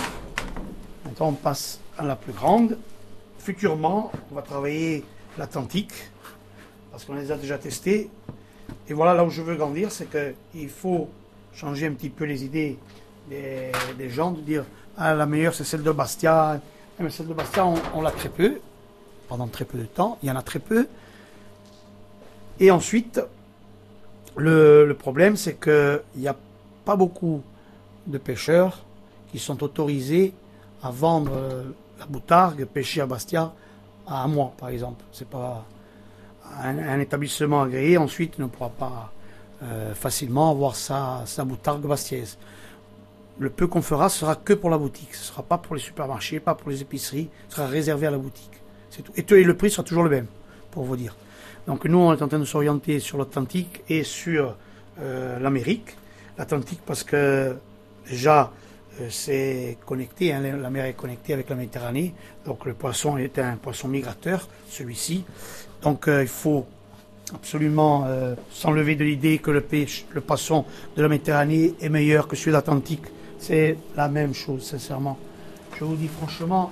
Maintenant, on passe à la plus grande. Futurement, on va travailler l'Atlantique, parce qu'on les a déjà testés. Et voilà là où je veux grandir, c'est qu'il faut changer un petit peu les idées des, gens, de dire ah, la meilleure c'est celle de Bastia. Eh, Mais celle de Bastia, on, on l'a très peu, pendant très peu de temps, il y en a très peu. Et ensuite, le, problème c'est qu'il n'y a pas beaucoup de pêcheurs qui sont autorisés à vendre euh, la boutargue pêchée à Bastia à un mois, par exemple. C'est pas un, établissement agréé ensuite ne pourra pas euh, facilement avoir sa, sa boutargue bastiaise. Le peu qu'on fera sera que pour la boutique. Ce ne sera pas pour les supermarchés, pas pour les épiceries. Ce sera réservé à la boutique. Et le prix sera toujours le même, pour vous dire. Donc nous, on est en train de s'orienter sur l'Atlantique et sur euh, l'Amérique. L'Atlantique parce que déjà, euh, c'est connecté, hein, la mer est connectée avec la Méditerranée. Donc le poisson est un poisson migrateur, celui-ci. Donc euh, il faut absolument s'enlever de l'idée que le poisson de la Méditerranée est meilleur que celui de l'Atlantique. C'est la même chose, sincèrement. Je vous dis franchement,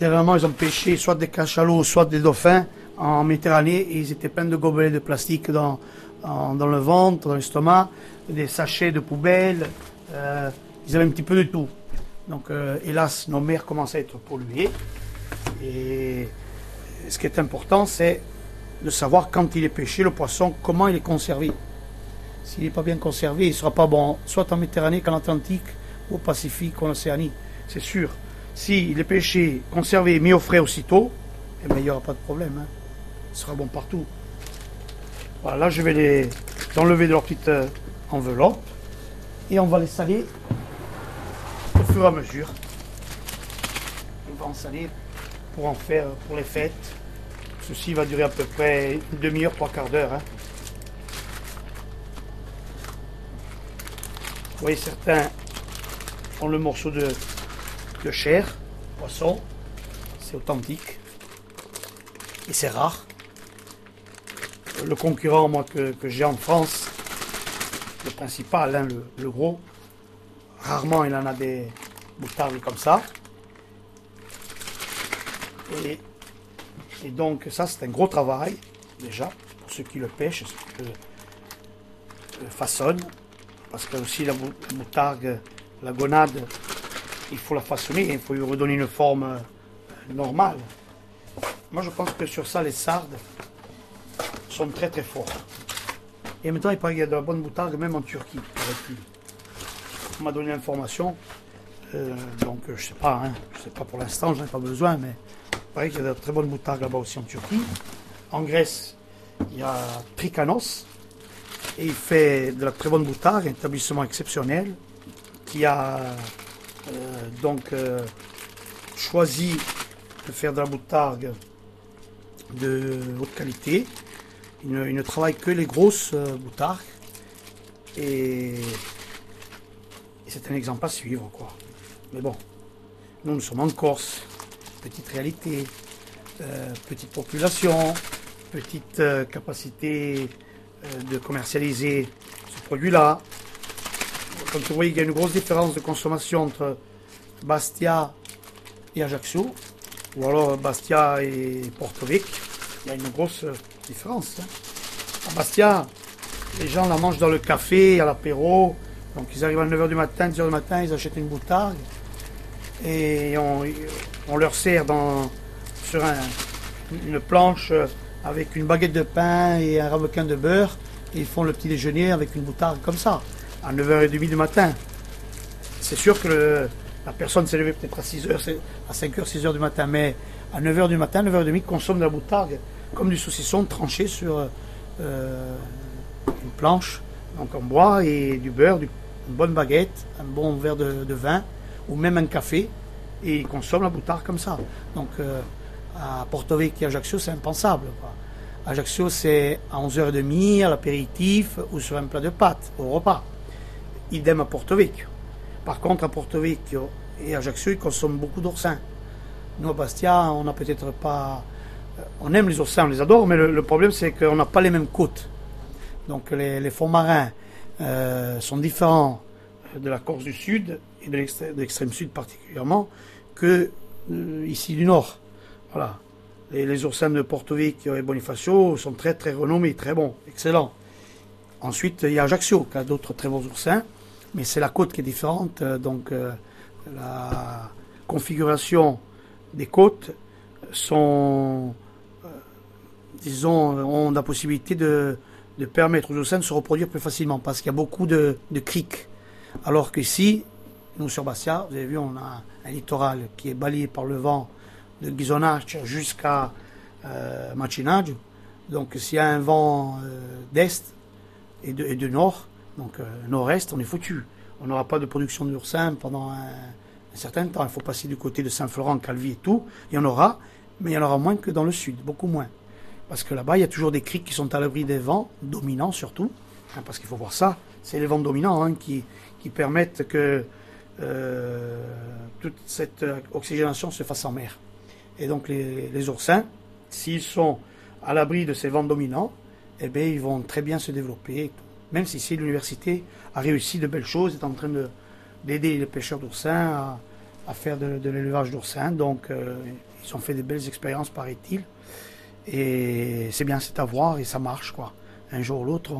dernièrement, ils ont pêché soit des cachalots, soit des dauphins en Méditerranée ils étaient pleins de gobelets de plastique dans, le ventre, dans l'estomac, des sachets de poubelle. euh, ils avaient un petit peu de tout. Donc, euh, hélas, nos mers commencent à être polluées. Et ce qui est important, c'est de savoir quand il est pêché, le poisson, comment il est conservé. S'il n'est pas bien conservé, il ne sera pas bon, soit en Méditerranée qu'en Atlantique, ou au Pacifique, ou en Océanie. C'est sûr. S'il est pêché, conservé, mis au frais aussitôt, eh ben, il n'y aura pas de problème. hein. Sera bon partout. Voilà, là, je vais les enlever de leur petite euh, enveloppe et on va les saler au fur et à mesure. On va en saler pour en faire pour les fêtes. Ceci va durer à peu près une demi-heure, trois quarts d'heure. hein. Vous voyez, certains ont le morceau de, de chair, poisson. C'est authentique. Et c'est rare. Le concurrent, moi, que, que j'ai en France, le principal, hein, le, gros, rarement il en a des moutardes comme ça. Et, et donc ça c'est un gros travail déjà pour ceux qui le pêchent, ceux qui le, le façonnent. Parce que aussi la moutarde, la gonade, il faut la façonner, il faut lui redonner une forme euh, normale. Moi je pense que sur ça les sardes sont très très forts. Et maintenant il paraît qu'il y a de la bonne moutarde même en Turquie. On m'a donné l'information. Euh, donc euh, je sais pas, hein, je sais pas pour l'instant, j'en ai pas besoin, mais il paraît qu'il y a de très bonnes moutardes là-bas aussi en Turquie. En Grèce, il y a Trikanos, et il fait de la très bonne moutarde, un établissement exceptionnel, qui a euh, donc choisi de faire de la moutarde de haute qualité. Il ne, il ne travaille que les grosses euh, moutardes. Et, c'est un exemple à suivre. Mais bon, nous, nous sommes en Corse, petite réalité, euh, petite population, petite euh, capacité de commercialiser ce produit-là. Comme vous voyez, il y a une grosse différence de consommation entre Bastia et Ajaccio, ou alors Bastia et Porto Vecchio. Il y a une grosse différence. hein. À Bastia, les gens la mangent dans le café, à l'apéro. Donc ils arrivent à 9h du matin, 10h du matin, ils achètent une boutarde et on, leur sert sur un- une planche euh, avec une baguette de pain et un ramequin de beurre. Et ils font le petit déjeuner avec une boutarde comme ça, à 9h30 du matin. C'est sûr que la personne s'est levée peut-être à 6 heures, à 5 h 6 heures du matin, mais à 9 h du matin, 9 h 30 consomme de la boutargue comme du saucisson tranché sur euh, une planche, donc en bois et du beurre, une bonne baguette, un bon verre de, vin ou même un café et il consomme la boutargue comme ça. Donc euh, à Porto Vecchio Ajaccio, c'est impensable. Ajaccio, c'est à 11h30 à l'apéritif ou sur un plat de pâtes au repas. Idem à Porto Vecchio. Par contre, à Porto Vecchio et Ajaccio, ils consomment beaucoup d'oursins. Nous, à Bastia, on n'a peut-être pas. On aime les oursins, on les adore, mais le, problème, c'est qu'on n'a pas les mêmes côtes. Donc, les, fonds marins euh, sont différents de la Corse du Sud et de l'extrême sud particulièrement que euh, ici du Nord. Voilà. Les, oursins de Porto Vecchio et Bonifacio sont très très renommés, très bons, excellents. Ensuite, il y a Ajaccio qui a d'autres très bons oursins mais c'est la côte qui est différente. Euh, donc la configuration des côtes sont, disons, ont la possibilité de, permettre aux océans de se reproduire plus facilement parce qu'il y a beaucoup de, criques. Alors qu'ici, nous sur Bastia, vous avez vu, on a un littoral qui est balayé par le vent de Ghisonaccia jusqu'à euh, Donc s'il y a un vent d'est et de nord, donc euh, nord-est, on est foutu. On n'aura pas de production d'oursin pendant un, certain temps. Il faut passer du côté de Saint-Florent, Calvi et tout. Il y en aura, mais il y en aura moins que dans le sud, beaucoup moins. Parce que là-bas, il y a toujours des criques qui sont à l'abri des vents, dominants surtout. Hein, parce qu'il faut voir ça, c'est les vents dominants hein, qui, qui, permettent que euh, toute cette oxygénation se fasse en mer. Et donc les, les oursins, s'ils sont à l'abri de ces vents dominants, eh bien, ils vont très bien se développer même si ici l'université a réussi de belles choses, est en train d'aider les pêcheurs d'oursins à, faire de, l'élevage d'oursins. Donc euh, ils ont fait de belles expériences, paraît-il. Et c'est bien, c'est à voir et ça marche quoi. Un jour ou l'autre,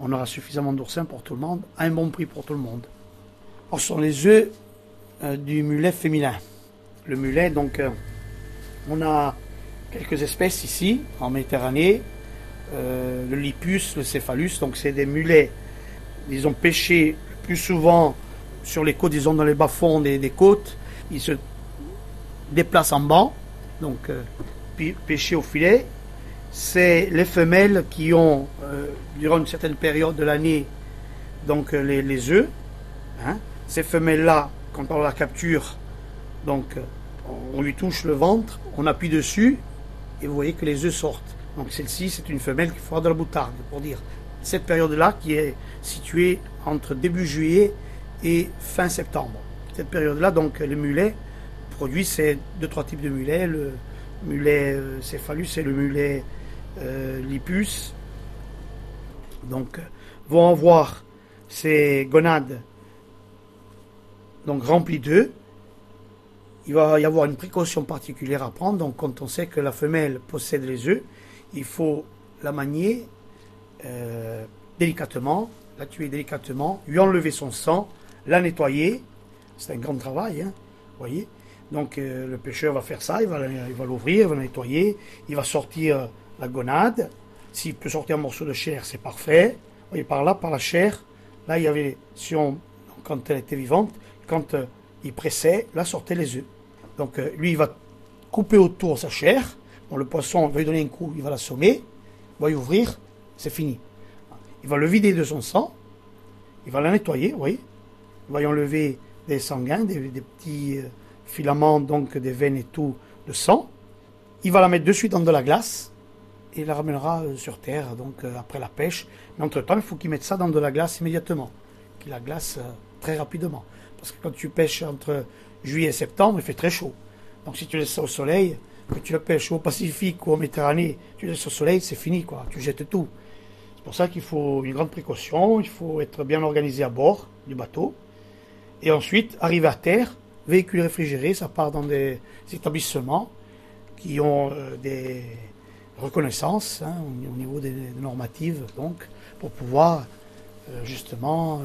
on, aura suffisamment d'oursins pour tout le monde, à un bon prix pour tout le monde. ce sont les œufs euh, du mulet féminin. Le mulet, donc, euh, on a quelques espèces ici, en Méditerranée, euh, le lipus, le céphalus. Donc c'est des mulets, ils ont pêché plus souvent sur les côtes, disons dans les bas-fonds des, côtes. Ils se déplacent en banc, donc pêcher au filet. C'est les femelles qui ont, euh, durant une certaine période de l'année, donc les, les œufs. Hein. Ces femelles-là, quand on la capture, donc on lui touche le ventre, on appuie dessus, et vous voyez que les œufs sortent. Donc celle-ci, c'est une femelle qui fera de la boutarde, pour dire. Cette période-là, qui est située entre début juillet et fin septembre. Cette période-là, donc, les mulets produisent ces deux, trois types de mulets. Le mulet euh, céphalus et le mulet euh, lipus. Donc, vont avoir ces gonades donc remplies d'œufs. Il va y avoir une précaution particulière à prendre. Donc, quand on sait que la femelle possède les œufs, il faut la manier euh, délicatement, la tuer délicatement, lui enlever son sang, la nettoyer. C'est un grand travail, hein, voyez. Donc euh, le pêcheur va faire ça, il va, l'ouvrir, il va la nettoyer, il va sortir la gonade. S'il peut sortir un morceau de chair, c'est parfait. Vous voyez, par là, par la chair, là il y avait, si on, quand elle était vivante, quand euh, il pressait, là sortaient les œufs. Donc lui, il va couper autour sa chair, le poisson va lui donner un coup, il va l'assommer, il va y ouvrir, c'est fini. Il va le vider de son sang, il va la nettoyer, oui. Il va y enlever des sanguins, des, petits euh, filaments, donc des veines et tout, de sang. Il va la mettre de suite dans de la glace et la ramènera euh, sur terre, donc euh, après la pêche. Mais entre-temps, il faut qu'il mette ça dans de la glace immédiatement, qu'il la glace très rapidement. Parce que quand tu pêches entre juillet et septembre, il fait très chaud. Donc si tu laisses ça au soleil, que tu le pêches au Pacifique ou en Méditerranée, tu laisses au soleil, c'est fini, quoi. Tu jettes tout. C'est pour ça qu'il faut une grande précaution, il faut être bien organisé à bord du bateau. Et ensuite, arriver à terre, véhicule réfrigéré, ça part dans des établissements qui ont euh, des reconnaissances hein, au niveau des, normatives, donc, pour pouvoir euh, justement euh,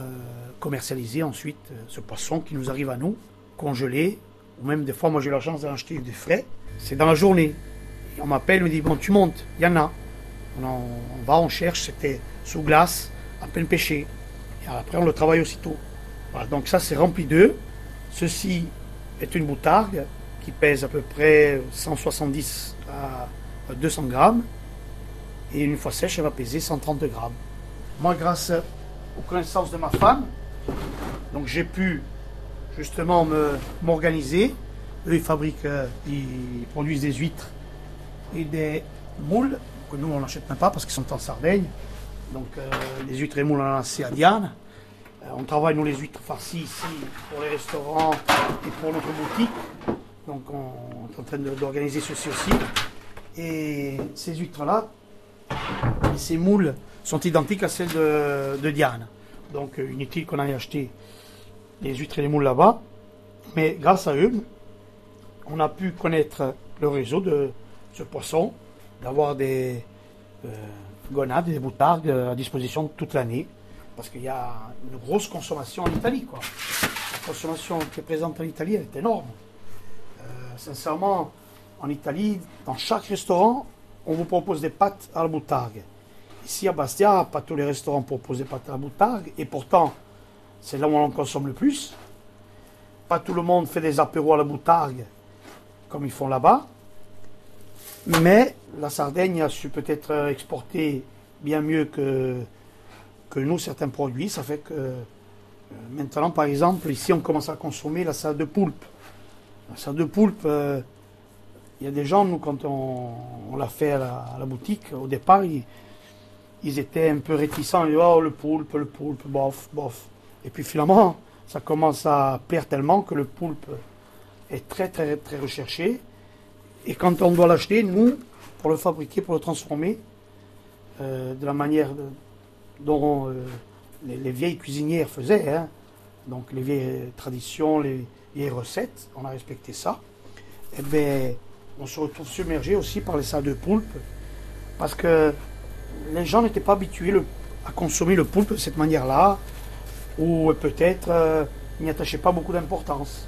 commercialiser ensuite ce poisson qui nous arrive à nous, congelé, ou même des fois, moi j'ai la chance d'en acheter des frais, c'est dans la journée. on m'appelle, on me dit Bon, tu montes, il y en a. On, va, on cherche, c'était sous glace, à peine pêché. Et après, on le travaille aussitôt. Voilà, donc ça, c'est rempli d'œufs. Ceci est une boutargue qui pèse à peu près 170 à 200 grammes. Et une fois sèche, elle va peser 130 grammes. Moi, grâce aux connaissances de ma femme, j'ai pu justement m'organiser. Eux, ils fabriquent, euh, ils produisent des huîtres et des moules que nous, on n'achète même pas parce qu'ils sont en Sardaigne. Donc euh, les huîtres et moules, on a à Diane. Euh, on travaille, nous, les huîtres farcies ici pour les restaurants et pour notre boutique. Donc on est en train d'organiser ceci aussi. Et ces huîtres-là, ces moules sont identiques à celles de, Diane. Donc inutile qu'on aille acheter les huîtres et les moules là-bas. Mais grâce à eux, on a pu connaître le réseau de ce poisson, d'avoir des euh, gonades, des boutardes à disposition toute l'année, parce qu'il y a une grosse consommation en Italie. Quoi. La consommation qui est présente en Italie, est énorme. Euh, sincèrement, en Italie, dans chaque restaurant, on vous propose des pâtes à la boutargue. Ici à Bastia, pas tous les restaurants proposent des pâtes à la boutargue, et pourtant, c'est là où on en consomme le plus. Pas tout le monde fait des apéros à la boutargue comme ils font là-bas. Mais la Sardaigne a su peut-être exporter bien mieux que, que nous certains produits. Ça fait que euh, maintenant, par exemple, ici, on commence à consommer la salade de poulpe. La salade de poulpe, euh, il y a des gens, nous, quand on, l'a fait à la, boutique, au départ, ils, ils, étaient un peu réticents. Ils disaient, oh, le poulpe, le poulpe, bof, bof. Et puis finalement, ça commence à plaire tellement que le poulpe est très très très recherché. Et quand on doit l'acheter, nous, pour le fabriquer, pour le transformer, euh, de la manière dont euh, les, vieilles cuisinières faisaient, hein, donc les vieilles traditions, les vieilles recettes, on a respecté ça, et eh bien, on se retrouve submergé aussi par les salles de poulpe, parce que les gens n'étaient pas habitués à consommer le poulpe de cette manière-là, ou peut-être euh, n'y attachait pas beaucoup d'importance.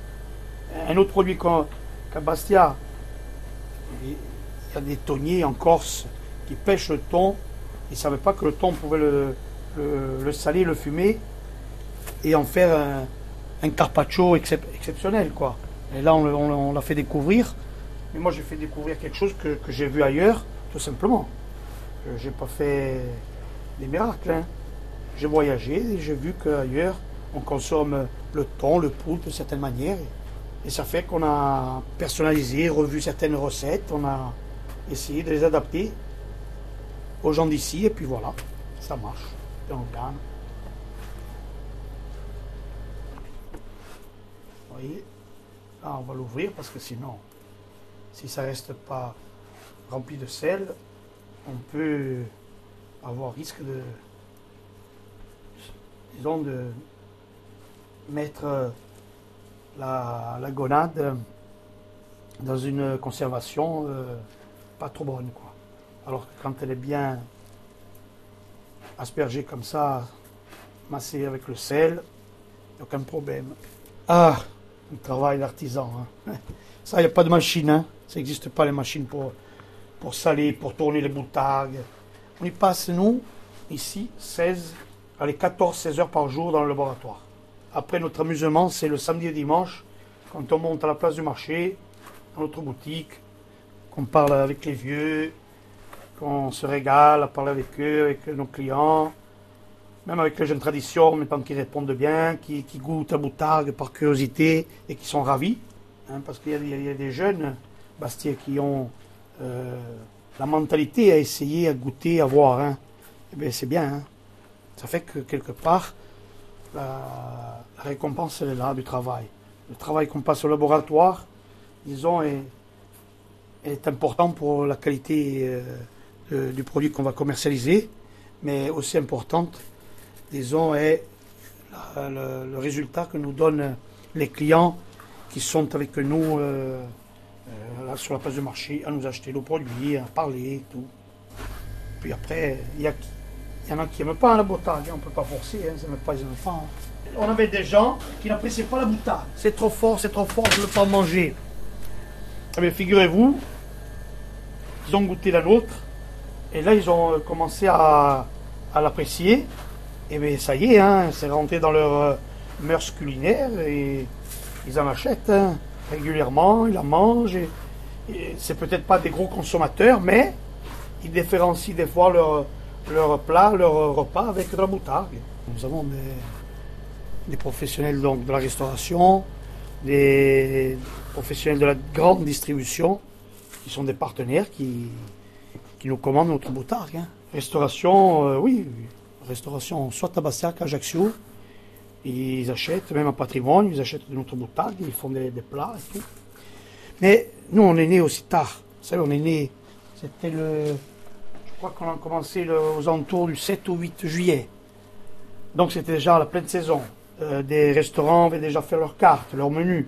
Un autre produit qu'à Bastia, il y a des tonniers en Corse qui pêchent le thon. Ils ne savaient pas que le thon pouvait le, le, saler, le fumer et en faire un, carpaccio exceptionnel. Quoi. Et là, on, l'a fait découvrir. Mais moi, j'ai fait découvrir quelque chose que, j'ai vu ailleurs, tout simplement. Je n'ai pas fait des miracles. Hein j'ai voyagé et j'ai vu qu'ailleurs, on consomme le thon, le poulpe de certaines manières. Et ça fait qu'on a personnalisé, revu certaines recettes, on a essayé de les adapter aux gens d'ici, et puis voilà, ça marche. On gagne. Vous voyez? Là, on va l'ouvrir parce que sinon, si ça reste pas rempli de sel, on peut avoir risque de disons, de mettre la, gonade dans une conservation euh, pas trop bonne. Quoi. Alors que quand elle est bien aspergée comme ça, massée avec le sel, aucun problème. Ah, le travail d'artisan. Hein. Ça, il n'y a pas de machine. Hein. Ça n'existe pas les machines pour, pour saler, pour tourner les boutargues. On y passe, nous, ici, 16 les 14-16 heures par jour dans le laboratoire. Après, notre amusement, c'est le samedi et dimanche, quand on monte à la place du marché, dans notre boutique, qu'on parle avec les vieux, qu'on se régale à parler avec eux, avec nos clients, même avec les jeunes traditions, mais tant qu'ils répondent bien, qui, goûtent à boutargue par curiosité et qui sont ravis. Hein, parce qu'il y, a des jeunes, Bastien, qui ont euh, la mentalité à essayer, à goûter, à voir. Hein. Eh bien, c'est bien. Hein. Ça fait que quelque part, la, récompense est là du travail. Le travail qu'on passe au laboratoire, disons, est, est important pour la qualité euh, du produit qu'on va commercialiser, mais aussi importante, disons, est le, résultat que nous donnent les clients qui sont avec nous euh, euh, sur la place du marché à nous acheter nos produits, à parler tout. Puis après, il y y en a qui n'aiment pas la boutargue, on ne peut pas forcer, hein, ça pas les enfants. On avait des gens qui n'appréciaient pas la boutargue. C'est trop fort, c'est trop fort, je ne veux pas manger. Eh figurez-vous, ils ont goûté la nôtre, et là, ils ont euh, commencé à, l'apprécier. Et bien, ça y est, hein, c'est rentré dans leur euh, mœurs culinaires, et ils en achètent hein, régulièrement, ils en mangent. Et, et c'est peut-être pas des gros consommateurs, mais ils différencient des fois leur, leur plat, leur repas avec de la moutarde. Nous avons des, des professionnels donc, de la restauration, des professionnels de la grande distribution, qui sont des partenaires qui, qui nous commandent notre moutarde. hein. Restauration, euh, oui, restauration, soit qu'à Ajaccio. Ils achètent, même en patrimoine, ils achètent de notre moutarde, ils font des, plats et tout. Mais nous, on est nés aussi tard. Vous savez, on est nés, c'était le. Je crois qu'on a commencé aux alentours du 7 ou 8 juillet. Donc c'était déjà la pleine saison. Euh, des restaurants avaient déjà fait leurs cartes, leurs menus.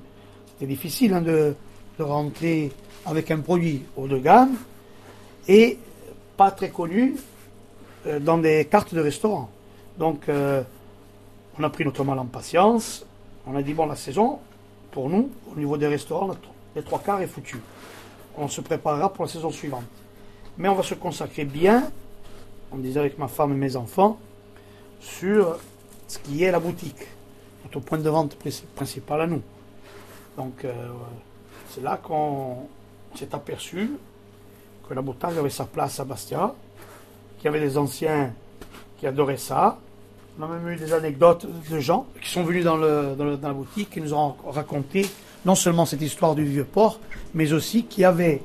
C'était difficile hein, de, de rentrer avec un produit haut de gamme et pas très connu euh, dans des cartes de restaurants. Donc euh, on a pris notre mal en patience. On a dit bon la saison, pour nous, au niveau des restaurants, les trois quarts est foutu. On se préparera pour la saison suivante. Mais on va se consacrer bien, on disait avec ma femme et mes enfants, sur ce qui est la boutique, notre point de vente pri- principal à nous. Donc euh, c'est là qu'on s'est aperçu que la moutarde avait sa place à Bastia, qu'il y avait des anciens qui adoraient ça. On a même eu des anecdotes de gens qui sont venus dans, la boutique et nous ont raconté non seulement cette histoire du vieux port, mais aussi qu'il y avait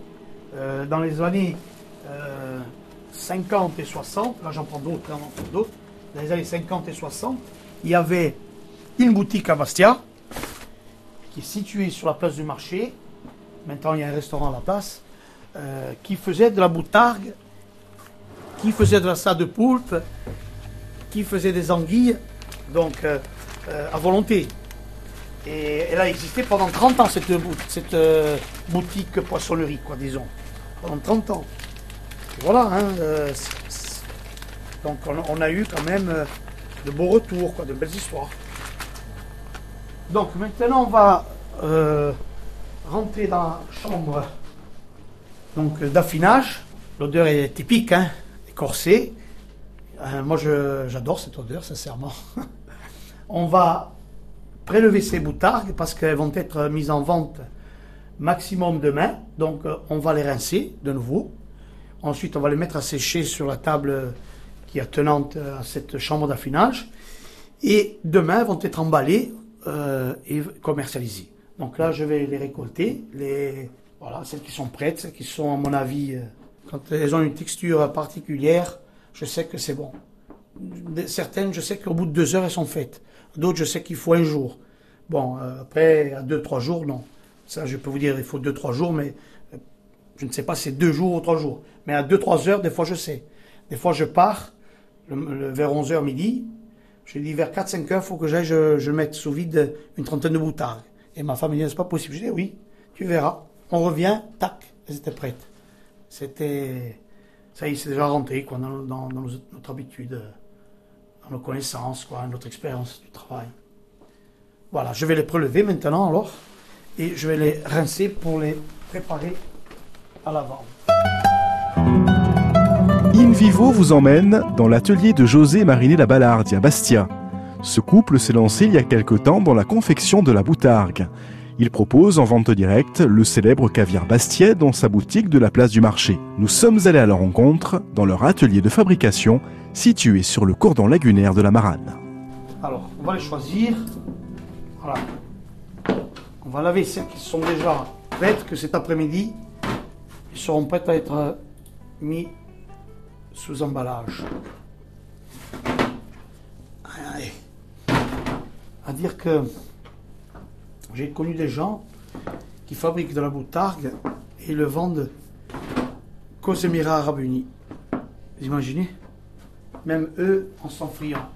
euh, dans les années euh, 50 et 60, là j'en prends d'autres, d'autres, dans les années 50 et 60, il y avait une boutique à Bastia qui est située sur la place du marché. Maintenant, il y a un restaurant à la place euh, qui faisait de la boutargue, qui faisait de la salade de poulpe, qui faisait des anguilles, donc euh, euh, à volonté. Et elle a existé pendant 30 ans, cette, cette boutique poissonnerie, quoi, disons. Pendant 30 ans. Voilà, hein, donc on, a eu quand même de beaux retours, quoi, de belles histoires. Donc maintenant, on va rentrer dans la chambre donc, d'affinage. L'odeur est typique, hein, écorcée. Euh, moi, j'adore cette odeur, sincèrement. on va prélever ces boutargues parce qu'elles vont être mises en vente maximum demain. Donc, euh, on va les rincer de nouveau. Ensuite, on va les mettre à sécher sur la table qui est attenante à cette chambre d'affinage. Et demain, elles vont être emballées euh, et commercialisées. Donc là, je vais les récolter. Les, voilà, celles qui sont prêtes, celles qui sont, à mon avis, euh, quand elles ont une texture particulière, je sais que c'est bon. Certaines, je sais qu'au bout de deux heures, elles sont faites. D'autres, je sais qu'il faut un jour. Bon, euh, après, à deux, trois jours, non. Ça, je peux vous dire, il faut deux, trois jours, mais euh, je ne sais pas si c'est deux jours ou trois jours. Mais à deux, trois heures, des fois, je sais. Des fois, je pars vers 11 heures midi. Je dis vers 4-5 heures, il faut que j'aille, je, je mette sous vide une trentaine de boutards. Et ma femme me dit, c'est pas possible. Je dis, oui, tu verras. On revient, tac, elles étaient prêtes. C'était, ça y est, c'est déjà rentré, quoi, dans, notre habitude, euh, dans nos connaissances, quoi, notre expérience du travail. Voilà, je vais les prélever maintenant, alors, et je vais les rincer pour les préparer à la vente. In Vivo vous emmène dans l'atelier de José Mariné la Ballardi à Bastia. Ce couple s'est lancé il y a quelque temps dans la confection de la boutargue. Il propose en vente directe le célèbre caviar bastiais dans sa boutique de la place du marché. Nous sommes allés à leur rencontre dans leur atelier de fabrication situé sur le cordon lagunaire de la Marane. Alors, on va les choisir. Voilà. On va laver celles qui sont déjà prêtes, que cet après-midi, elles seront prêtes à être euh, mis sous emballage. Allez. À dire que j'ai connu des gens qui fabriquent de la boutargue et le vendent qu'aux Émirats Arabes Unis. Vous imaginez? Même eux en sont friands.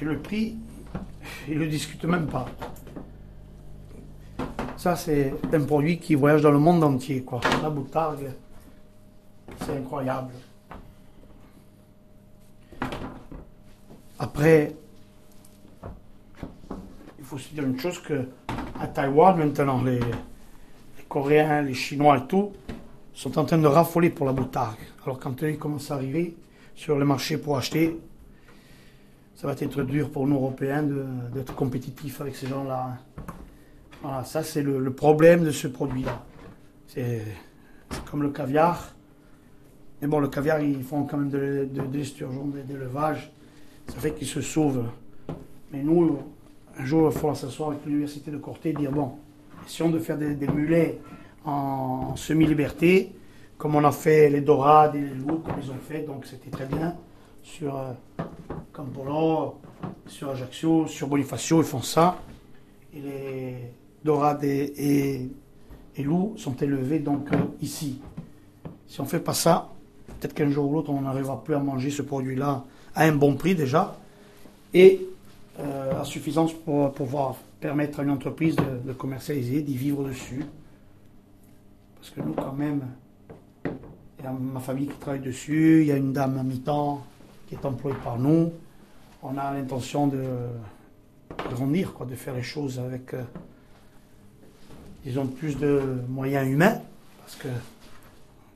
Et le prix, ils ne le discutent même pas. Ça, c'est un produit qui voyage dans le monde entier. La boutargue, c'est incroyable. Après, faut se dire une chose que à Taïwan, maintenant, les, Coréens, les Chinois tout, sont en train de raffoler pour la boutargue. Alors quand ils commencent à arriver sur le marché pour acheter, ça va être dur pour nous Européens d'être compétitifs avec ces gens-là. Voilà, ça c'est le, problème de ce produit-là. C'est comme le caviar. Mais bon, le caviar, ils font quand même de, de, de l'esturgeon, de- d'élevage. Ça fait qu'ils se sauvent. Mais nous, un jour, il faudra s'asseoir avec l'université de Corté et dire bon, essayons de faire des, mulets en semi-liberté, comme on a fait les dorades et les loups, comme ils ont fait, donc c'était très bien. Sur euh, Campolo, sur Ajaccio, sur Bonifacio, ils font ça. Et les dorades et, et, et loups sont élevés donc euh, ici. Si on ne fait pas ça, peut-être qu'un jour ou l'autre, on n'arrivera plus à manger ce produit-là à un bon prix déjà et euh, à suffisance pour pouvoir permettre à une entreprise de, commercialiser, d'y vivre dessus. Parce que nous, quand même, il y a ma famille qui travaille dessus, il y a une dame à mi-temps qui est employée par nous. On a l'intention de grandir, quoi, de faire les choses avec, euh, disons, plus de moyens humains. Parce que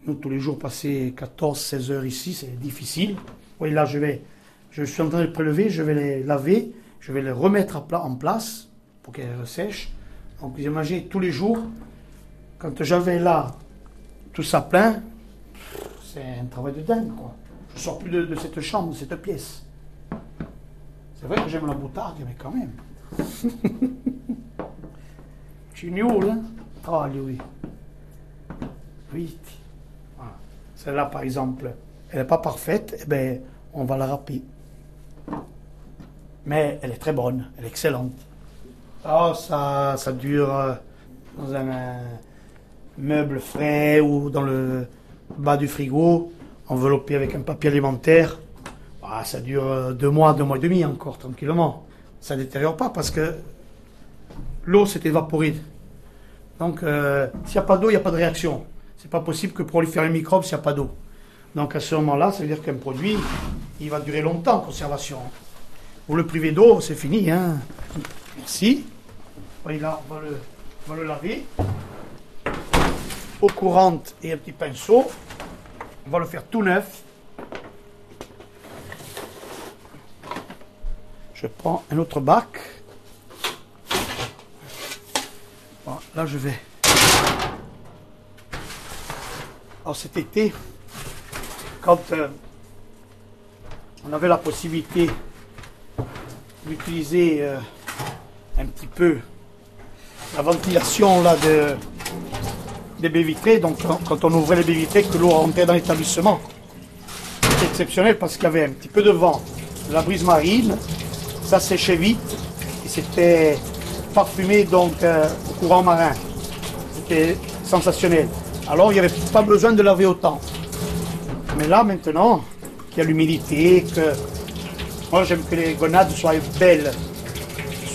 nous, tous les jours, passer 14-16 heures ici, c'est difficile. Oui, là, je vais, je suis en train de prélever, je vais les laver, je vais les remettre à pla- en place pour qu'elles sèchent. Donc, vous imaginez, tous les jours, quand j'avais là tout ça plein, c'est un travail de dingue, quoi. Je sors plus de, cette chambre, de cette pièce. C'est vrai que j'aime la boutarde, mais quand même. Je suis nul, hein Ah, lui. Oui. Voilà. Celle-là, par exemple, elle n'est pas parfaite, eh ben, on va la râper. Mais elle est très bonne, elle est excellente. Ah, ça, ça dure euh, dans un meuble frais ou dans le bas du frigo, enveloppé avec un papier alimentaire. Ah, ça dure euh, deux mois, deux mois et demi encore, tranquillement. Ça ne détériore pas parce que l'eau s'est évaporée. Donc, euh, s'il n'y a pas d'eau, il n'y a pas de réaction. C'est pas possible que prolifèrent les microbes s'il n'y a pas d'eau. Donc, à ce moment-là, ça veut dire qu'un produit, il va durer longtemps en conservation. Vous le privez d'eau, c'est fini. Hein. Merci. Là, on va, le, on va le laver. Eau courante et un petit pinceau. On va le faire tout neuf. Je prends un autre bac. Là, je vais. Alors, cet été, quand euh, on avait la possibilité d'utiliser euh, un petit peu la ventilation là, de, des baies vitrées, donc quand, quand on ouvrait les baies vitrées, que l'eau rentrait dans l'établissement. C'était exceptionnel parce qu'il y avait un petit peu de vent, de la brise marine, ça séchait vite et c'était parfumé donc euh, au courant marin. C'était sensationnel. Alors il n'y avait pas besoin de laver autant. Mais là maintenant, qu'il y a l'humidité, que moi j'aime que les grenades soient belles,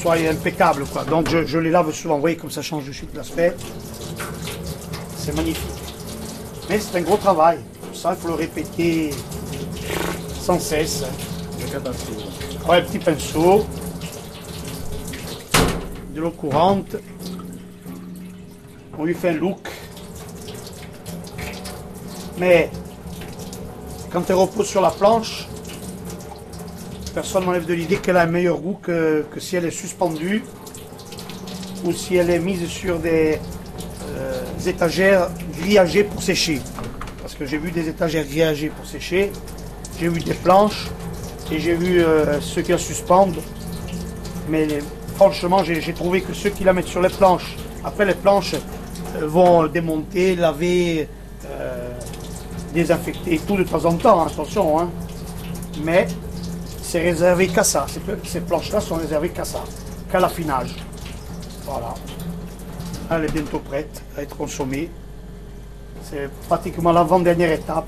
soient impeccables quoi. Donc je, je les lave souvent, vous voyez comme ça change de suite l'aspect. C'est magnifique. Mais c'est un gros travail. Ça il faut le répéter sans cesse. Un petit pinceau, de l'eau courante. On lui fait un look. Mais quand elle repose sur la planche, personne ne m'enlève de l'idée qu'elle a un meilleur goût que, que si elle est suspendue ou si elle est mise sur des euh, étagères grillagées pour sécher. Parce que j'ai vu des étagères grillagées pour sécher, j'ai vu des planches et j'ai vu euh, ceux qui la suspendent. Mais franchement, j'ai trouvé que ceux qui la mettent sur les planches, après les planches euh, vont démonter, laver, désinfecter tout de temps en temps, attention. hein. Mais c'est réservé qu'à ça. Ces, planches-là sont réservées qu'à ça, qu'à l'affinage. Voilà. Elle est bientôt prête à être consommée. C'est pratiquement l'avant-dernière étape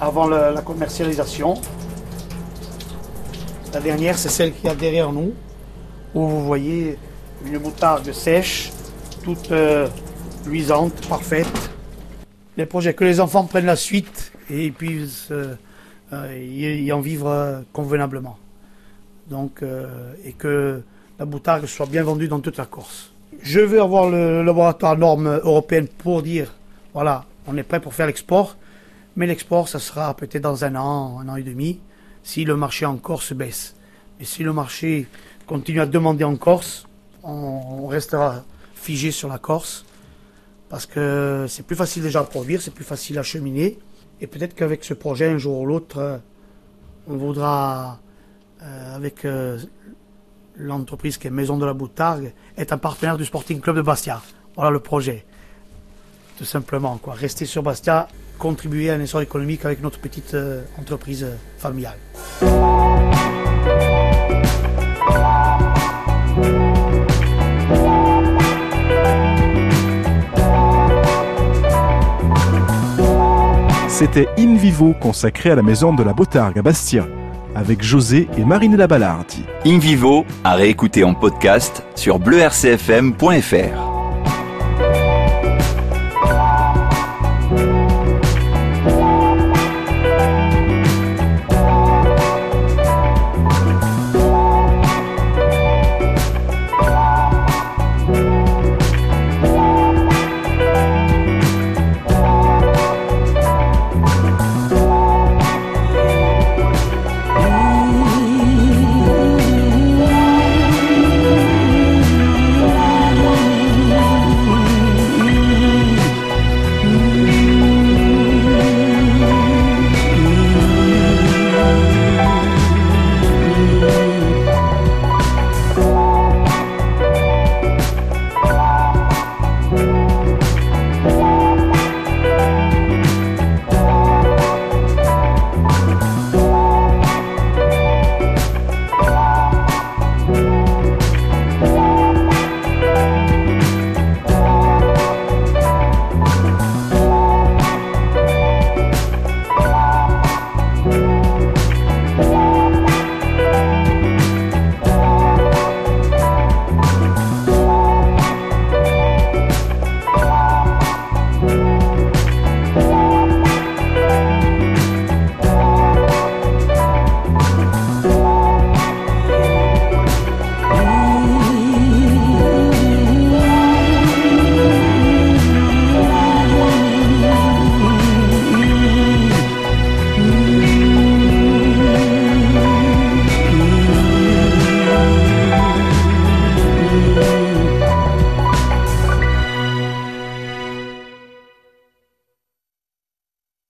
avant la commercialisation. La dernière, c'est celle qui est derrière nous, où vous voyez une moutarde sèche, toute euh, luisante, parfaite. Les projets, que les enfants prennent la suite et puissent euh, euh, y, y en vivre euh, convenablement. Donc, euh, et que la moutarde soit bien vendue dans toute la Corse. Je veux avoir le laboratoire norme européenne pour dire, voilà, on est prêt pour faire l'export, mais l'export, ça sera peut-être dans un an, un an et demi, si le marché en Corse baisse. Et si le marché continue à demander en Corse, on restera figé sur la Corse parce que c'est plus facile déjà à produire, c'est plus facile à cheminer. Et peut-être qu'avec ce projet, un jour ou l'autre, on voudra, euh, avec euh, l'entreprise qui est Maison de la Boutargue, être un partenaire du Sporting Club de Bastia. Voilà le projet. Tout simplement, quoi. Rester sur Bastia, contribuer à un essor économique avec notre petite euh, entreprise familiale. C'était In Vivo consacré à la maison de la Botargue à Bastia, avec José et Marinella Ballardi. In Vivo à réécouter en podcast sur bleurcfm.fr.